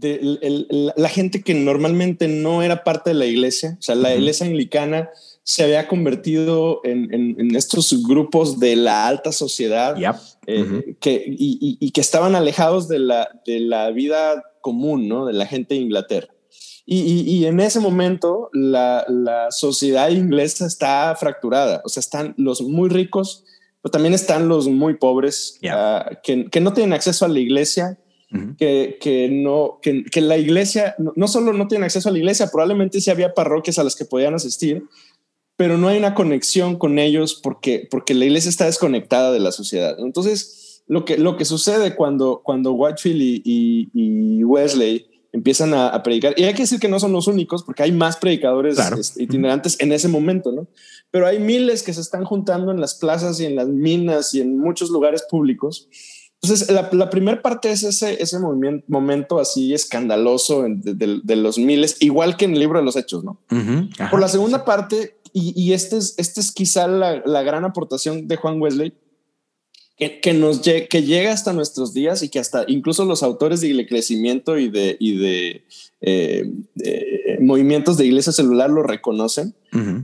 de la gente que normalmente no era parte de la iglesia, o sea, la iglesia anglicana se había convertido en, estos grupos de la alta sociedad eh, que, y, que estaban alejados de la, de la vida común, ¿no? De la gente de Inglaterra. Y, en ese momento la, sociedad inglesa está fracturada, o sea, están los muy ricos, pero también están los muy pobres ah, que, que, no tienen acceso a la iglesia, que, que, no, que, que la iglesia no, no, solo no tienen acceso a la iglesia, probablemente sí había parroquias a las que podían asistir, pero no hay una conexión con ellos porque, porque la iglesia está desconectada de la sociedad. Entonces, lo que, lo que sucede cuando, cuando Whitefield y, Wesley empiezan a, predicar, y hay que decir que no son los únicos, porque hay más predicadores este, itinerantes en ese momento, ¿no? Pero hay miles que se están juntando en las plazas y en las minas y en muchos lugares públicos. Entonces, la, primera parte es ese, ese movimiento, momento así escandaloso de, los miles, igual que en el libro de los hechos, ¿no? Por la segunda parte, y, este, es, este es quizá la, gran aportación de Juan Wesley, que, nos que llega hasta nuestros días y que hasta incluso los autores de crecimiento y de, y de, eh, movimientos de iglesia celular lo reconocen.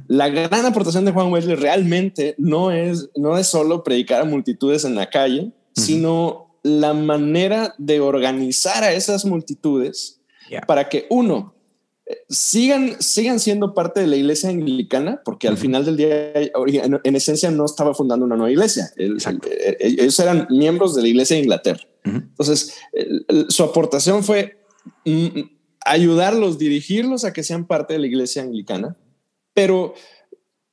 La gran aportación de Juan Wesley realmente no es, no es solo predicar a multitudes en la calle, sino la manera de organizar a esas multitudes para que uno sigan, sigan siendo parte de la iglesia anglicana, porque al final del día, en, esencia, no estaba fundando una nueva iglesia. ellos eran miembros de la iglesia de Inglaterra. Entonces, su aportación fue mm, ayudarlos, dirigirlos a que sean parte de la iglesia anglicana, pero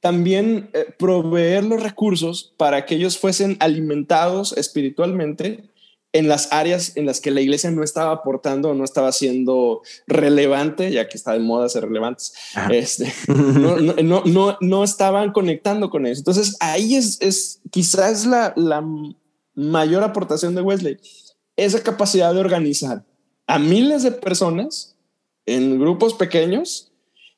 también eh, proveer los recursos para que ellos fuesen alimentados espiritualmente en las áreas en las que la iglesia no estaba aportando o no estaba siendo relevante, ya que está de moda ser relevantes, este, no, no, no, no, estaban conectando con eso. Entonces ahí es, es quizás la, la mayor aportación de Wesley, esa capacidad de organizar a miles de personas en grupos pequeños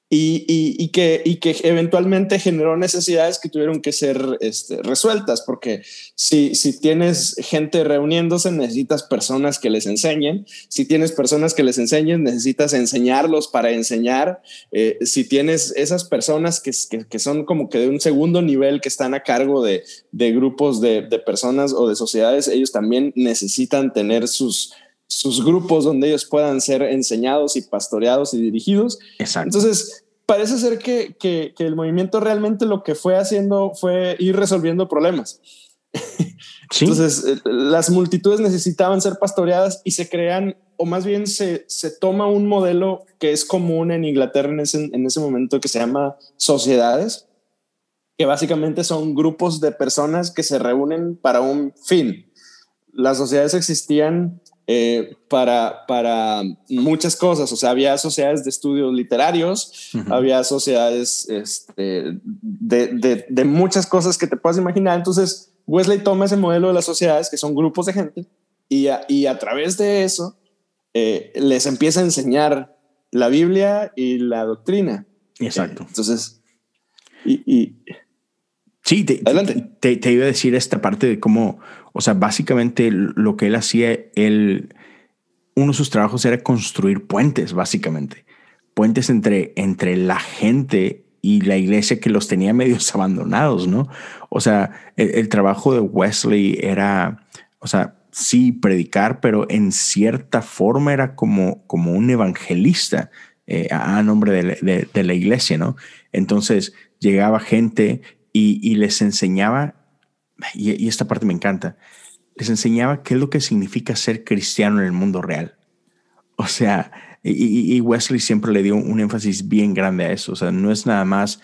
y, que, y que eventualmente generó necesidades que tuvieron que ser este, resueltas, porque si, si tienes gente reuniéndose, necesitas personas que les enseñen, si tienes personas que les enseñen, necesitas enseñarlos para enseñar, eh, si tienes esas personas que, que, son como que de un segundo nivel que están a cargo de, de grupos de, de personas o de sociedades, ellos también necesitan tener sus sus grupos donde ellos puedan ser enseñados y pastoreados y dirigidos. Exacto. Entonces, parece ser que, que, el movimiento realmente lo que fue haciendo fue ir resolviendo problemas. Entonces, eh, las multitudes necesitaban ser pastoreadas y se crean, o más bien se, se toma un modelo que es común en Inglaterra en ese, en ese momento que se llama sociedades, que básicamente son grupos de personas que se reúnen para un fin. Las sociedades existían eh, para, para muchas cosas. O sea, había sociedades de estudios literarios, había sociedades este, de, de, muchas cosas que te puedas imaginar. Entonces, Wesley toma ese modelo de las sociedades, que son grupos de gente, y a, y a través de eso eh, les empieza a enseñar la Biblia y la doctrina. Exacto. entonces, y, y Sí, te, Te, te, iba a decir esta parte de cómo, o sea, básicamente lo que él hacía, él, uno de sus trabajos era construir puentes, básicamente. Puentes entre, entre la gente y la iglesia que los tenía medios abandonados, ¿no? O sea, el, trabajo de Wesley era, o sea, sí predicar, pero en cierta forma era como, como un evangelista eh, a, nombre de, de la iglesia, ¿no? Entonces llegaba gente y, les enseñaba, y, esta parte me encanta, les enseñaba qué es lo que significa ser cristiano en el mundo real. O sea, y, Wesley siempre le dio un énfasis bien grande a eso. O sea, no es nada más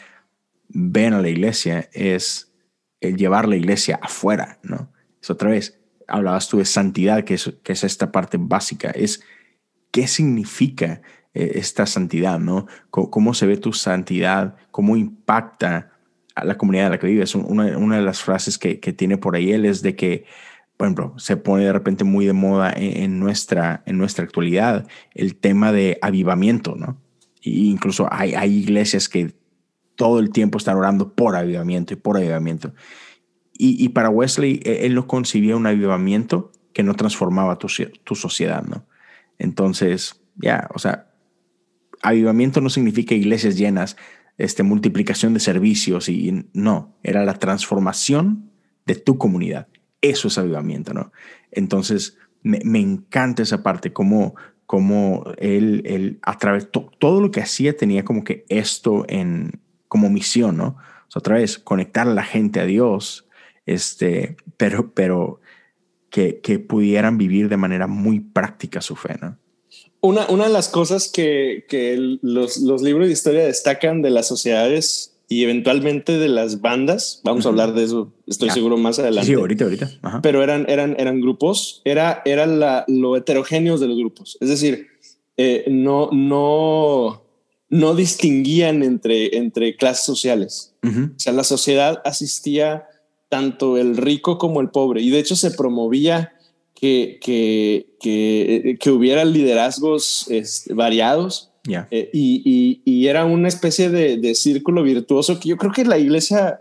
ven a la iglesia, es el llevar la iglesia afuera, ¿no? Es otra vez, hablabas tú de santidad, que es, que es esta parte básica, es qué significa eh, esta santidad, ¿no? cómo se ve tu santidad, cómo impacta a la comunidad en la que vives. Una, una de las frases que, que, tiene por ahí él es de que, por ejemplo, se pone de repente muy de moda en, nuestra, en nuestra actualidad el tema de avivamiento, ¿no? E incluso hay, hay iglesias que todo el tiempo están orando por avivamiento y por avivamiento. Y, y para Wesley, e, él no concibía un avivamiento que no transformaba tu, tu sociedad, ¿no? Entonces, Ya, o sea, avivamiento no significa iglesias llenas, este, multiplicación de servicios y no, era la transformación de tu comunidad. Eso es avivamiento, ¿no? Entonces, me, encanta esa parte, como, como él, él a través, todo lo que hacía tenía como que esto en, como misión, ¿no? O sea, otra vez, conectar a la gente a Dios, este, pero, pero que, que pudieran vivir de manera muy práctica su fe, ¿no? Una, una de las cosas que, que los, los, libros de historia destacan de las sociedades y eventualmente de las bandas, vamos a hablar de eso, estoy seguro más adelante. Sí, ahorita, ahorita. Pero eran, eran, eran grupos, era, era la, lo heterogéneos de los grupos. Es decir, eh, no, no, no distinguían entre, entre clases sociales. O sea, la sociedad asistía tanto el rico como el pobre y de hecho se promovía que, que, que, que hubiera liderazgos este, variados. Eh, y, y, era una especie de, de, círculo virtuoso que yo creo que la iglesia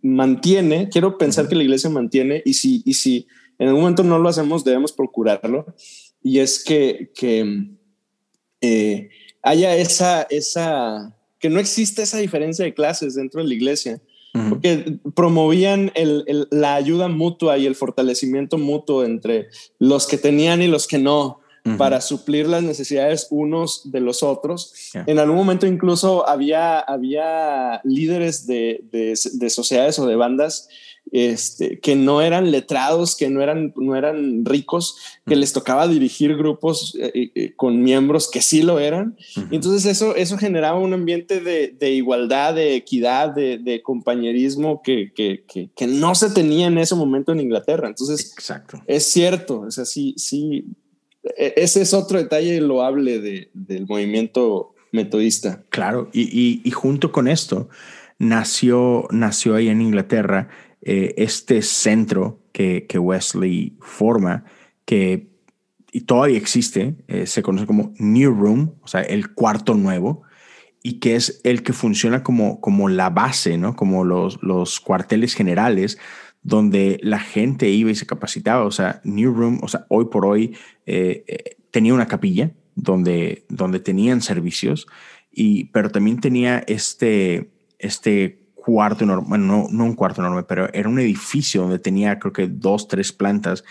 mantiene. Quiero pensar que la iglesia mantiene y si, y si en algún momento no lo hacemos, debemos procurarlo. Y es que, que eh, haya esa, esa, que no existe esa diferencia de clases dentro de la iglesia porque promovían la ayuda mutua y el fortalecimiento mutuo entre los que tenían y los que no para suplir las necesidades unos de los otros. En algún momento incluso había, había líderes de, de sociedades o de bandas este, que no eran letrados, que no eran, no eran ricos, que les tocaba dirigir grupos eh, eh, con miembros que sí lo eran. entonces eso, eso generaba un ambiente de, igualdad, de equidad, de, compañerismo que, que, que, no se tenía en ese momento en Inglaterra. Entonces, Exacto. es cierto, o sea, sí, sí, e, ese es otro detalle loable de, del movimiento metodista. Claro, y, y, y junto con esto, nació, nació ahí en Inglaterra eh, este centro que, que, Wesley forma, que y todavía existe, eh, se conoce como New Room, o sea, el cuarto nuevo, y que es el que funciona como, como la base, ¿no? Como los, los cuarteles generales donde la gente iba y se capacitaba. O sea, New Room, o sea, hoy por hoy eh, tenía una capilla donde, donde tenían servicios, y, pero también tenía este, este cuarto enorme, no, no un cuarto enorme, pero era un edificio donde tenía creo que dos, tres plantas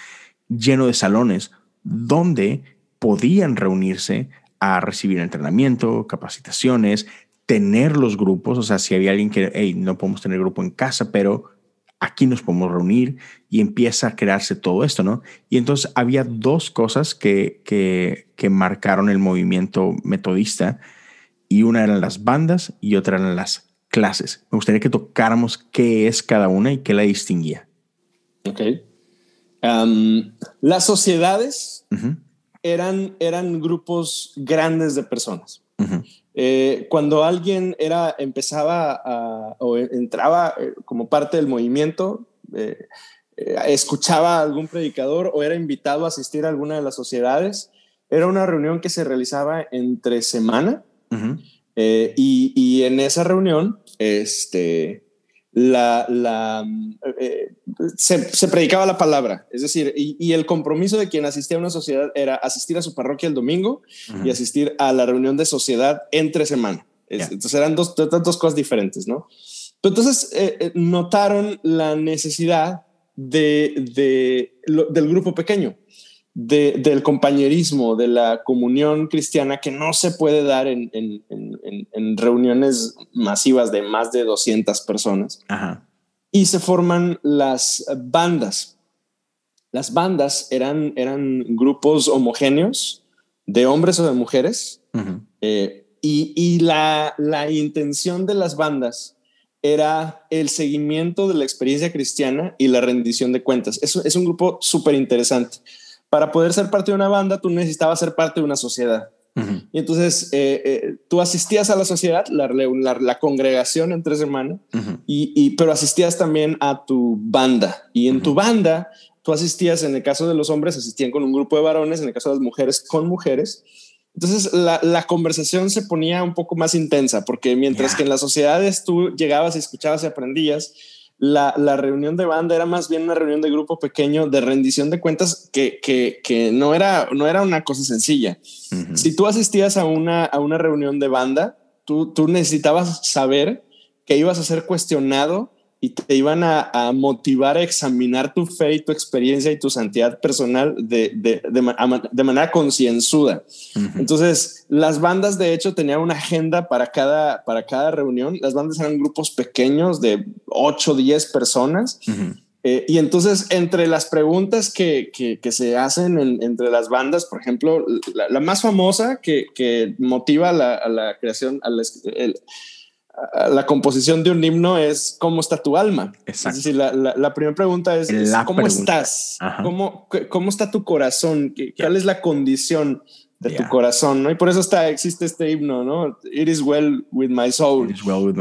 lleno de salones donde podían reunirse a recibir entrenamiento, capacitaciones, tener los grupos, o sea, si había alguien que, no podemos tener grupo en casa, pero aquí nos podemos reunir y empieza a crearse todo esto, ¿no? Y entonces había dos cosas que, que, que marcaron el movimiento metodista y una eran las bandas y otra eran las clases. Me gustaría que tocáramos qué es cada una y qué la distinguía. Ok. las sociedades eran, eran grupos grandes de personas. Eh, cuando alguien era, empezaba o entraba eh, como parte del movimiento, eh, escuchaba a algún predicador o era invitado a asistir a alguna de las sociedades, era una reunión que se realizaba entre semana. y, y, en esa reunión este, la, la, eh, se, predicaba la palabra, es decir, y, el compromiso de quien asistía a una sociedad era asistir a su parroquia el domingo y asistir a la reunión de sociedad entre semana. Entonces eran dos, dos cosas diferentes, ¿no? entonces eh, eh, notaron la necesidad de, de del grupo pequeño del compañerismo, de la comunión cristiana que no se puede dar en, reuniones masivas de más de 200 personas. Y se forman las bandas. Las bandas eran, eran grupos homogéneos de hombres o de mujeres. Eh, y, la, intención de las bandas era el seguimiento de la experiencia cristiana y la rendición de cuentas. Es, es un grupo súper interesante para poder ser parte de una banda, tú necesitabas ser parte de una sociedad. Y entonces eh, eh, tú asistías a la sociedad, la, la, congregación entre semana, y, pero asistías también a tu banda. Y en tu banda, tú asistías, en el caso de los hombres, asistían con un grupo de varones, en el caso de las mujeres, con mujeres. Entonces la, conversación se ponía un poco más intensa, porque mientras que en las sociedades tú llegabas escuchabas y aprendías, la, la, reunión de banda era más bien una reunión de grupo pequeño de rendición de cuentas que, que, que no, era, no era una cosa sencilla. Si tú asistías a una, a una reunión de banda, tú, tú necesitabas saber que ibas a ser cuestionado y te iban a, motivar a examinar tu fe y tu experiencia y tu santidad personal de, de, de, manera concienzuda. Entonces, las bandas de hecho tenían una agenda para cada, para cada reunión. Las bandas eran grupos pequeños de 8 o 10 personas. Eh, y entonces, entre las preguntas que, que, se hacen entre las bandas, por ejemplo, la, más famosa que, que motiva la, a la creación, a la composición de un himno es cómo está tu alma. Exacto. Es decir, la, primera pregunta es, cómo estás, ¿Cómo, cómo está tu corazón, cuál es la condición de tu corazón, ¿no? Y por eso está, existe este himno, ¿no? It is well with my soul.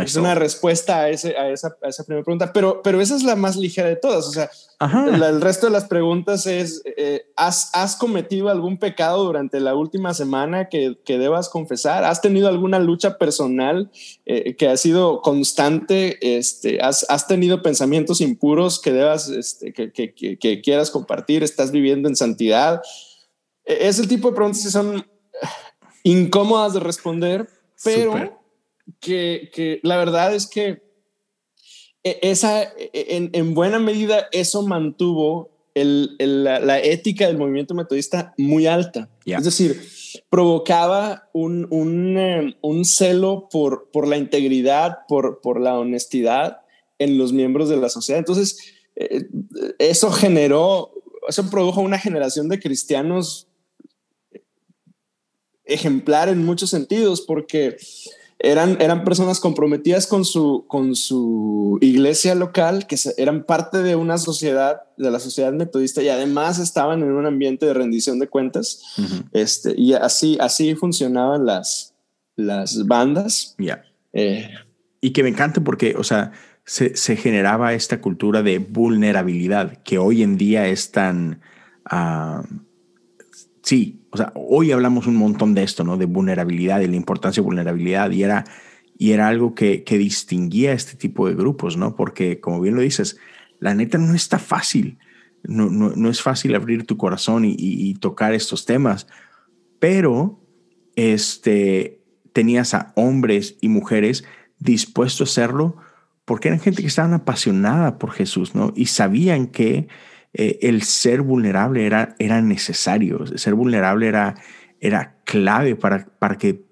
es una respuesta a, ese, a, esa, a esa primera pregunta, pero, pero esa es la más ligera de todas. O sea, el resto de las preguntas es, eh, ¿has, ¿has, cometido algún pecado durante la última semana que, que debas confesar? ¿Has tenido alguna lucha personal eh, que ha sido constante? Este, ¿has, ¿Has tenido pensamientos impuros que debas, este, que, que, que quieras compartir? ¿Estás viviendo en santidad? E-, es el tipo de preguntas que son incómodas de responder, pero que, la verdad es que e-, esa, e-, en, buena medida, eso mantuvo la, ética del movimiento metodista muy alta. Es decir, provocaba un, eh, celo por, por la integridad, por, por la honestidad en los miembros de la sociedad. Entonces, eh, eso generó, eso produjo una generación de cristianos ejemplar en muchos sentidos porque eran, eran personas comprometidas con su, con su iglesia local, que eran parte de una sociedad, de la sociedad metodista y además estaban en un ambiente de rendición de cuentas. este, y así, así funcionaban las, las bandas. ya eh, y que me encanta porque, o sea, se, se, generaba esta cultura de vulnerabilidad que hoy en día es tan... Ah, sí, o sea, hoy hablamos un montón de esto, ¿no? De vulnerabilidad y la importancia de vulnerabilidad y era, y era algo que, que distinguía a este tipo de grupos, ¿no? Porque, como bien lo dices, la neta no está fácil. No, no, no es fácil abrir tu corazón y, y, tocar estos temas, pero este, tenías a hombres y mujeres dispuestos a hacerlo porque eran gente que estaban apasionada por Jesús, ¿no? Y sabían que eh, el ser vulnerable era, era necesario, ser vulnerable era, era clave para, para que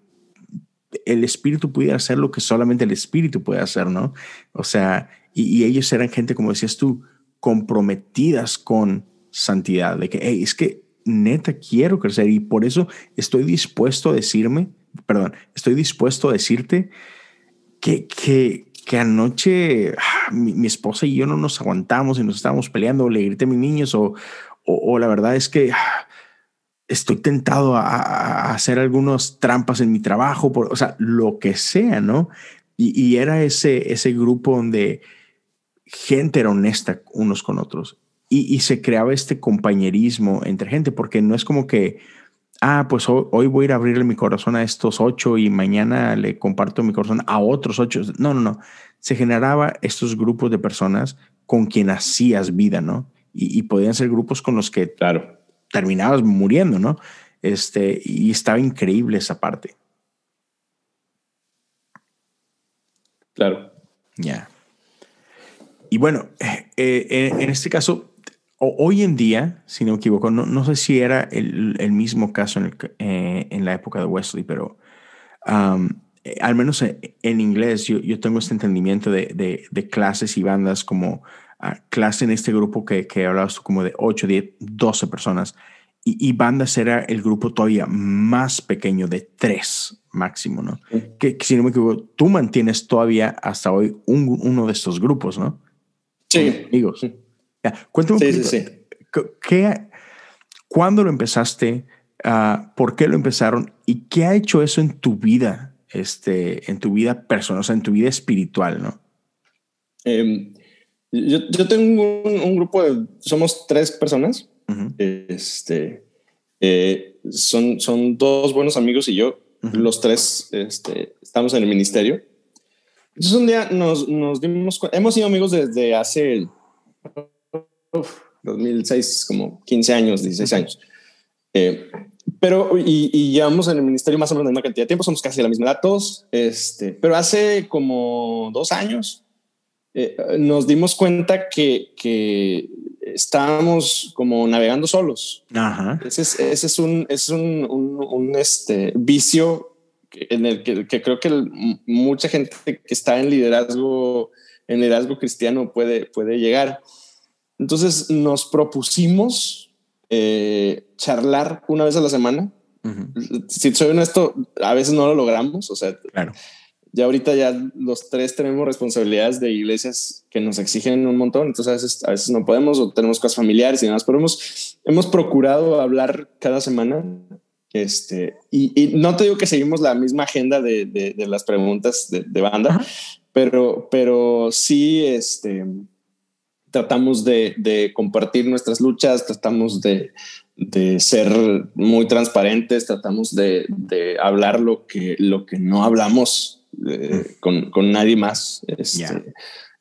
el espíritu pudiera hacer lo que solamente el espíritu puede hacer, ¿no? O sea, y, ellos eran gente, como decías tú, comprometidas con santidad, de que, hey, es que neta quiero crecer y por eso estoy dispuesto a decirme, perdón, estoy dispuesto a decirte que, que, que anoche ah, mi, esposa y yo no nos aguantamos y nos estábamos peleando, o le grité a mis niños, o, o, la verdad es que ah, estoy tentado a, hacer algunas trampas en mi trabajo, por, o sea, lo que sea, ¿no? Y, era ese, ese grupo donde gente era honesta unos con otros y se creaba este compañerismo entre gente, porque no es como que ah, pues hoy, voy a ir a abrirle mi corazón a estos ocho y mañana le comparto mi corazón a otros ocho. No, no, no. Se generaba estos grupos de personas con quien hacías vida, ¿no? Y, podían ser grupos con los que claro. terminabas muriendo, ¿no? Este, y estaba increíble esa parte. Claro. Ya. Y bueno, eh, eh, en este caso, hoy en día, si no me equivoco, no, sé si era el, mismo caso eh, en, la época de Wesley, pero eh, al menos en, inglés yo, tengo este entendimiento de, clases y bandas como ah, clase en este grupo que, que hablabas tú como de 8, 10, 12 personas. Y, bandas era el grupo todavía más pequeño de 3 máximo, ¿no? Que, si no me equivoco, tú mantienes todavía hasta hoy uno de estos grupos, ¿no? Sí. Amigos. Cuéntame un poquito, ¿qué, ¿cuándo lo empezaste? Uh, ¿Por qué lo empezaron? ¿Y qué ha hecho eso en tu vida, este, en tu vida personal, o sea, en tu vida espiritual, no? Em, yo, yo, tengo un, grupo de, somos tres personas. Este, eh, son, son dos buenos amigos y yo, los tres este, estamos en el ministerio. Entonces un día nos, nos dimos hemos sido amigos desde hace 2006, como 15 años, 16 años. Eh, pero, y, y, llevamos en el ministerio más o menos la misma cantidad de tiempo, somos casi la misma edad todos, este, pero hace como dos años eh, nos dimos cuenta que, que estábamos como navegando solos. Ajá. Ese es, ese es un, es un, un, un este, vicio en el que, creo que mucha gente que está en liderazgo, en liderazgo cristiano puede, puede llegar. Entonces nos propusimos eh, charlar una vez a la semana. Si soy honesto, a veces no lo logramos. O sea, claro. ya ahorita ya los tres tenemos responsabilidades de iglesias que nos exigen un montón. Entonces a veces, a veces no podemos o tenemos cosas familiares y demás, pero hemos, hemos procurado hablar cada semana este, y, no te digo que seguimos la misma agenda de, de, las preguntas de, de banda, pero, pero sí este, tratamos de, compartir nuestras luchas, tratamos de, ser muy transparentes, tratamos de, hablar lo que, lo que no hablamos eh, con, con, nadie más. Este,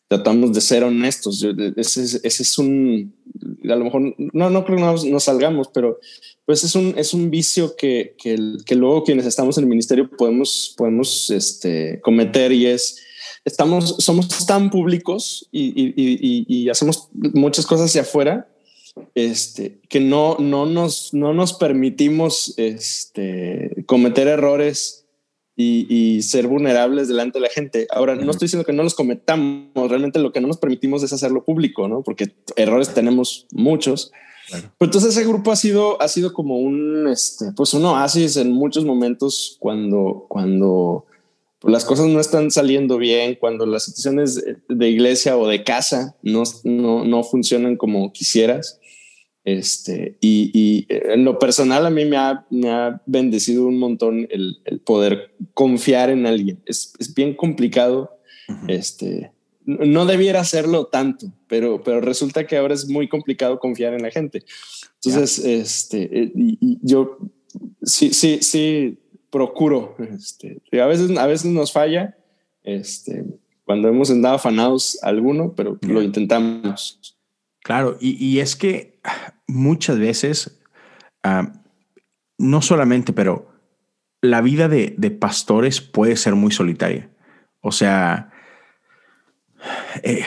tratamos de ser honestos. Ese, ese, es un, a lo mejor, no, no creo que nos salgamos, pero pues es un, es un vicio que, que, que, luego quienes estamos en el ministerio podemos, podemos este, cometer y es, estamos, somos tan públicos y, y, y, hacemos muchas cosas hacia afuera este, que no, no, nos, no nos permitimos este, cometer errores y, ser vulnerables delante de la gente. Ahora, no estoy diciendo que no los cometamos, realmente lo que no nos permitimos es hacerlo público, ¿no? Porque errores tenemos muchos. Pero entonces ese grupo ha sido, ha sido como un, este, pues un oasis en muchos momentos cuando, cuando pues, las cosas no están saliendo bien, cuando las situaciones de iglesia o de casa no, no, no funcionan como quisieras. Este, y, en lo personal a mí me ha, me ha bendecido un montón el, poder confiar en alguien. Es, es bien complicado. Este, no debiera hacerlo tanto, pero, pero resulta que ahora es muy complicado confiar en la gente. Entonces, este, eh, y, yo sí, sí, sí procuro. Este, a veces, a veces nos falla, este, cuando hemos andado afanados alguno, pero lo intentamos. Claro, y, es que muchas veces, ah, no solamente, pero la vida de, de pastores puede ser muy solitaria. O sea, eh,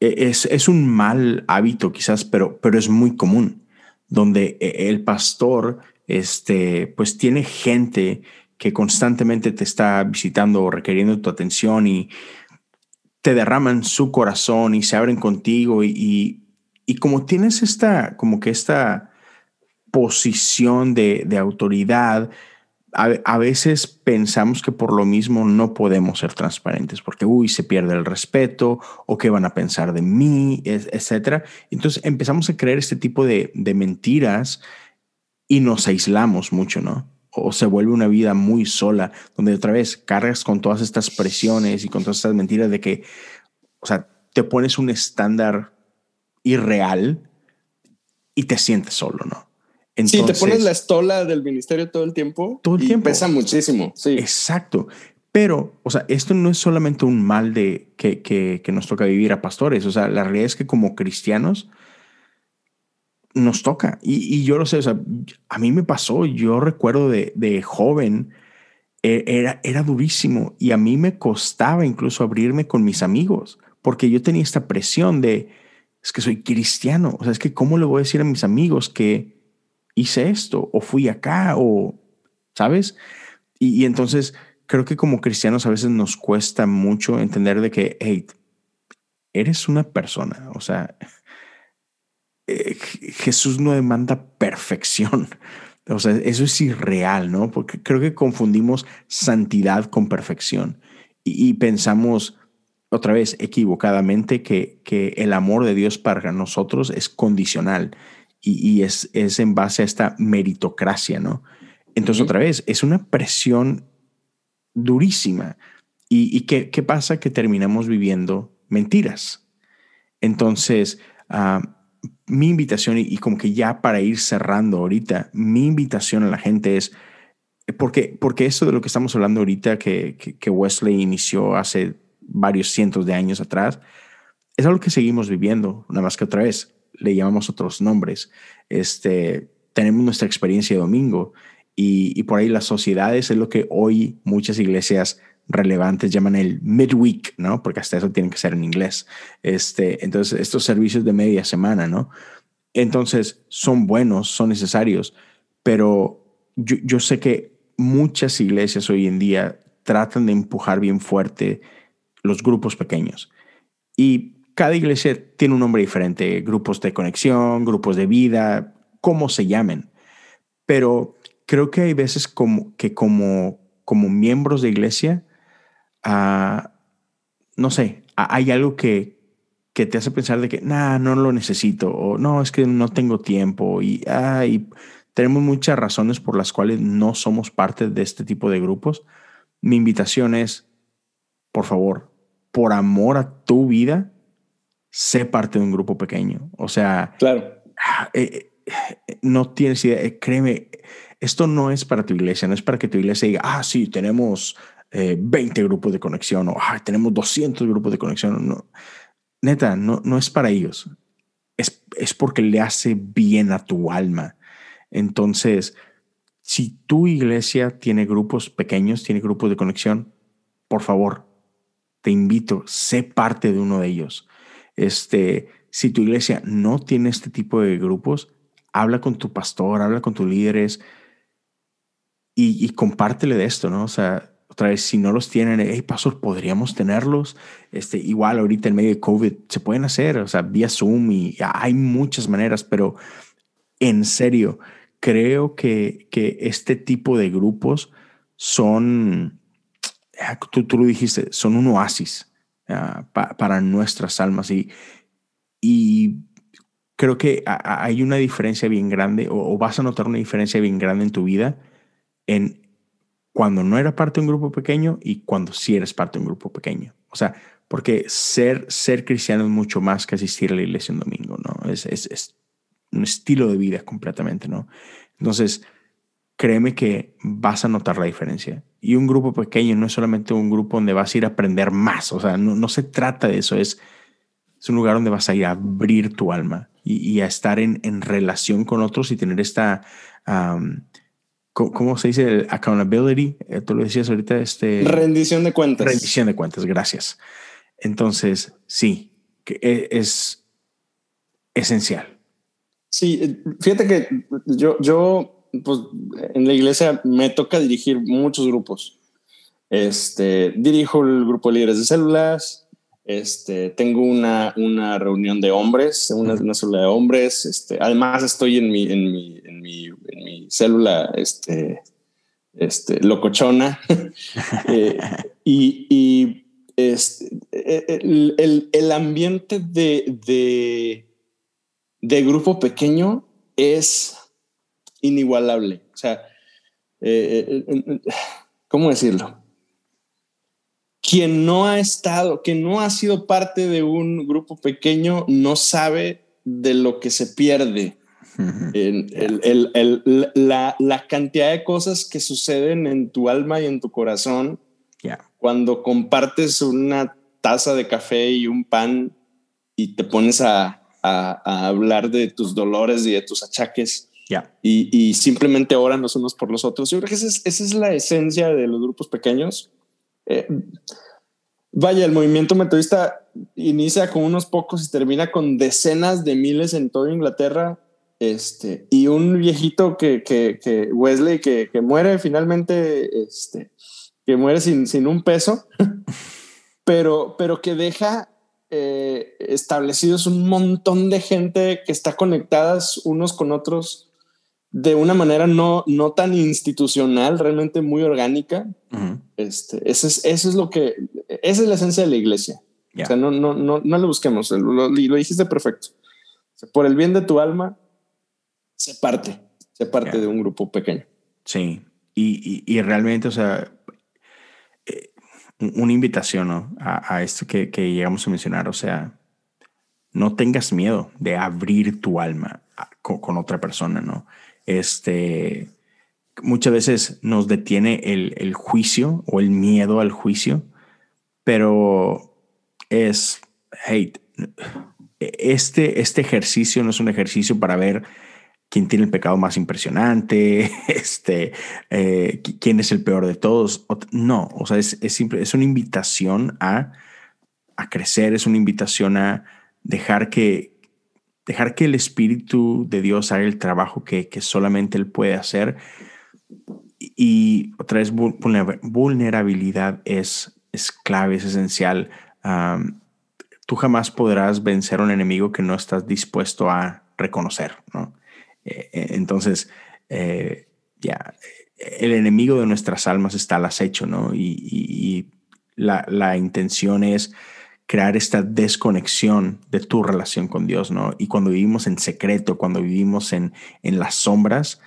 es, es, un mal hábito quizás, pero, pero es muy común, donde eh, el pastor este, pues tiene gente que constantemente te está visitando o requiriendo tu atención y te derraman su corazón y se abren contigo y, y, como tienes esta, como que esta posición de, de autoridad, a, veces pensamos que por lo mismo no podemos ser transparentes porque, uy, se pierde el respeto o qué van a pensar de mí, etcétera. Entonces empezamos a creer este tipo de, de mentiras y nos aislamos mucho, ¿no? O se vuelve una vida muy sola, donde otra vez cargas con todas estas presiones y con todas estas mentiras de que, o sea, te pones un estándar irreal y te sientes solo, ¿no? Si te pones la estola del ministerio todo el tiempo. Todo el tiempo. Pesa muchísimo. Sí. Exacto. Pero, o sea, esto no es solamente un mal de que, que, que, nos toca vivir a pastores. O sea, la realidad es que como cristianos nos toca. Y, y yo lo sé, o sea, a mí me pasó, yo recuerdo de, joven, e, era, era durísimo y a mí me costaba incluso abrirme con mis amigos, porque yo tenía esta presión de, es que soy cristiano. O sea, es que ¿cómo le voy a decir a mis amigos que hice esto o fui acá o, ¿sabes? Y, entonces creo que como cristianos a veces nos cuesta mucho entender de que, hey, eres una persona, o sea, eh, Jesús no demanda perfección. O sea, eso es irreal, ¿no? Porque creo que confundimos santidad con perfección y, y pensamos otra vez equivocadamente que, que el amor de Dios para nosotros es condicional y, es, es, en base a esta meritocracia, ¿no? Entonces, otra vez, es una presión durísima. ¿Y, y qué, qué, pasa? Que terminamos viviendo mentiras. Entonces, uh, mi invitación, y, y, como que ya para ir cerrando ahorita, mi invitación a la gente es, porque, porque esto de lo que estamos hablando ahorita, que, Wesley inició hace varios cientos de años atrás, es algo que seguimos viviendo, nada más que otra vez le llamamos otros nombres. Este, tenemos nuestra experiencia de domingo y, por ahí las sociedades es lo que hoy muchas iglesias relevantes llaman el midweek, ¿no? Porque hasta eso tiene que ser en inglés. Este, entonces, estos servicios de media semana, ¿no? Entonces, son buenos, son necesarios, pero yo, yo sé que muchas iglesias hoy en día tratan de empujar bien fuerte los grupos pequeños. Y cada iglesia tiene un nombre diferente, grupos de conexión, grupos de vida, como se llamen. Pero creo que hay veces como, que como, como miembros de iglesia, uh, no sé, hay algo que, que te hace pensar de que, nah, no lo necesito, o no, es que no tengo tiempo, y, ay tenemos muchas razones por las cuales no somos parte de este tipo de grupos. Mi invitación es, por favor, por amor a tu vida, sé parte de un grupo pequeño. O sea, claro. Eh, eh, no tienes idea, eh, créeme, esto no es para tu iglesia, no es para que tu iglesia diga, ah, sí, tenemos 20 grupos de conexión o tenemos 200 grupos de conexión. No. Neta, no, no es para ellos. Es, es porque le hace bien a tu alma. Entonces, si tu iglesia tiene grupos pequeños, tiene grupos de conexión, por favor, te invito, sé parte de uno de ellos. Este, si tu iglesia no tiene este tipo de grupos, habla con tu pastor, habla con tus líderes y, compártele de esto, ¿no? O sea, otra vez, si no los tienen, hey, pastor, podríamos tenerlos. Este, igual ahorita en medio de COVID se pueden hacer, o sea, vía Zoom y hay muchas maneras, pero en serio, creo que, que este tipo de grupos son, ah, tú, tú lo dijiste, son un oasis uh, para nuestras almas y, y creo que hay una diferencia bien grande o, vas a notar una diferencia bien grande en tu vida en cuando no era parte de un grupo pequeño y cuando sí eres parte de un grupo pequeño. O sea, porque ser, ser cristiano es mucho más que asistir a la iglesia un domingo, ¿no? Es, es, es un estilo de vida completamente, ¿no? Entonces, créeme que vas a notar la diferencia. Y un grupo pequeño no es solamente un grupo donde vas a ir a aprender más, o sea, no, se trata de eso, es, es un lugar donde vas a ir a abrir tu alma y, a estar en, en, relación con otros y tener esta, ¿cómo se dice? El accountability, eh, tú lo decías ahorita, este... Rendición de cuentas. Rendición de cuentas, gracias. Entonces, sí, que e, es esencial. Sí, eh, fíjate que yo, yo, pues en la iglesia me toca dirigir muchos grupos. Este, dirijo el grupo de líderes de células, este, tengo una, una reunión de hombres, una, una, célula de hombres. Este, además, estoy en mi, en mi, en mi, en mi célula este, este, locochona. Eh, y, y este, e, e, el, el, el ambiente de, de de grupo pequeño es inigualable. O sea, eh, eh, ¿cómo decirlo? Quien no ha estado, quien no ha sido parte de un grupo pequeño, no sabe de lo que se pierde. la, cantidad de cosas que suceden en tu alma y en tu corazón cuando compartes una taza de café y un pan y te pones a, a, hablar de tus dolores y de tus achaques. Y, simplemente oran los unos por los otros. Yo creo que esa es, la esencia de los grupos pequeños. Eh, vaya, el movimiento metodista inicia con unos pocos y termina con decenas de miles en toda Inglaterra. Este, y un viejito que, que, Wesley, que, muere finalmente, este, que muere sin, sin un peso, pero, pero que deja eh, establecidos un montón de gente que está conectadas unos con otros de una manera no, no tan institucional, realmente muy orgánica. este, eso, es, eso es lo que, esa es la esencia de la iglesia. O sea, no, no, no, no le busquemos, lo, lo, dijiste perfecto. por el bien de tu alma, se parte, se parte de un grupo pequeño. Sí, y, y, y realmente, o sea, una invitación a, esto que, llegamos a mencionar. O sea, no tengas miedo de abrir tu alma con, otra persona, ¿no? Este, muchas veces nos detiene el, juicio o el miedo al juicio, pero es, hey, este, este ejercicio no es un ejercicio para ver quién tiene el pecado más impresionante, este, eh, quién es el peor de todos. No, o sea, es, es, simple, es una invitación a, a crecer, es una invitación a dejar que, dejar que el Espíritu de Dios haga el trabajo que, que solamente Él puede hacer. Y otra vez, vulnerabilidad es, es clave, es esencial. tú jamás podrás vencer a un enemigo que no estás dispuesto a reconocer, ¿no? Eh, eh, entonces, eh, ya, el enemigo de nuestras almas está al acecho, ¿no? Y, y la, la, intención es crear esta desconexión de tu relación con Dios, ¿no? Y cuando vivimos en secreto, cuando vivimos en, en las sombras,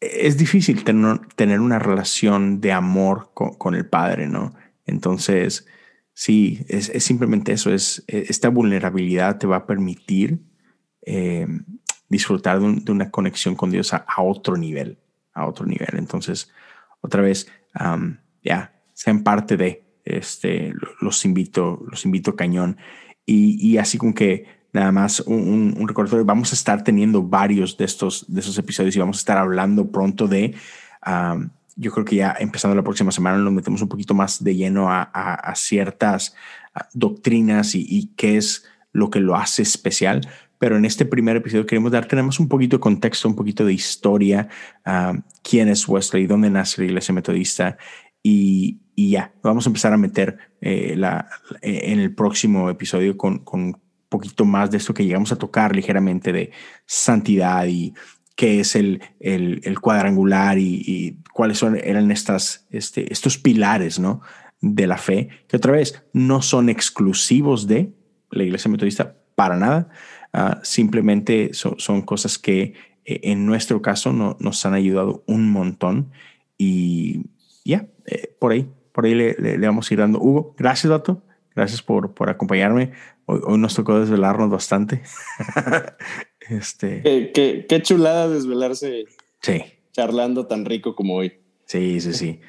es difícil tener, tener una relación de amor con, el Padre, ¿no? Entonces, sí, es, simplemente eso, es esta vulnerabilidad te va a permitir eh, disfrutar de, una conexión con Dios a, otro nivel, a otro nivel. Entonces, otra vez, ya, sean parte de, este, los invito, los invito cañón. Y, así como que nada más un, un, recordatorio, vamos a estar teniendo varios de estos, de esos episodios y vamos a estar hablando pronto de, yo creo que ya empezando la próxima semana nos metemos un poquito más de lleno a, ciertas doctrinas y, y, qué es lo que lo hace especial. Pero en este primer episodio queremos dar, tenemos un poquito de contexto, un poquito de historia, quién es Wesley, dónde nace la iglesia metodista y, y ya, vamos a empezar a meter eh, la, eh, en el próximo episodio con, con un poquito más de esto que llegamos a tocar ligeramente de santidad y qué es el, el, cuadrangular y, cuáles son, eran estas, este, estos pilares ¿no? de la fe, que otra vez no son exclusivos de la iglesia metodista para nada, uh, simplemente so, son cosas que eh, en nuestro caso no, nos han ayudado un montón y ya, eh, por ahí por ahí le, le, vamos a ir dando. Hugo, gracias, Dato. Gracias por, por acompañarme. Hoy, hoy nos tocó desvelarnos bastante. este... Qué, qué, qué, chulada desvelarse. Sí. Charlando tan rico como hoy. Sí, sí, sí.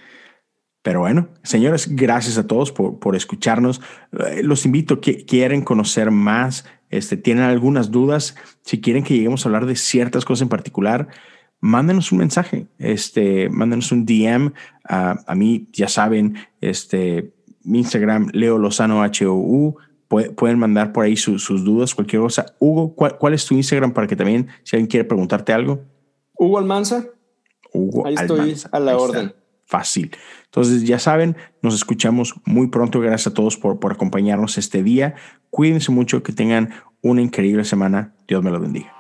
Pero bueno, señores, gracias a todos por, por escucharnos. Eh, los invito que quieren conocer más, este, tienen algunas dudas, si quieren que lleguemos a hablar de ciertas cosas en particular, mándenos un mensaje, este, mándenos un DM. a mí, ya saben, este, mi Instagram, Leo Lozano HOU. pueden mandar por ahí sus dudas, cualquier cosa. Hugo, ¿cuál, es tu Instagram para que también, si alguien quiere preguntarte algo? Hugo Almanza. Hugo ahí estoy a la orden. Fácil. Entonces, ya saben, nos escuchamos muy pronto. Gracias a todos por, por acompañarnos este día. Cuídense mucho, que tengan una increíble semana. Dios me lo bendiga.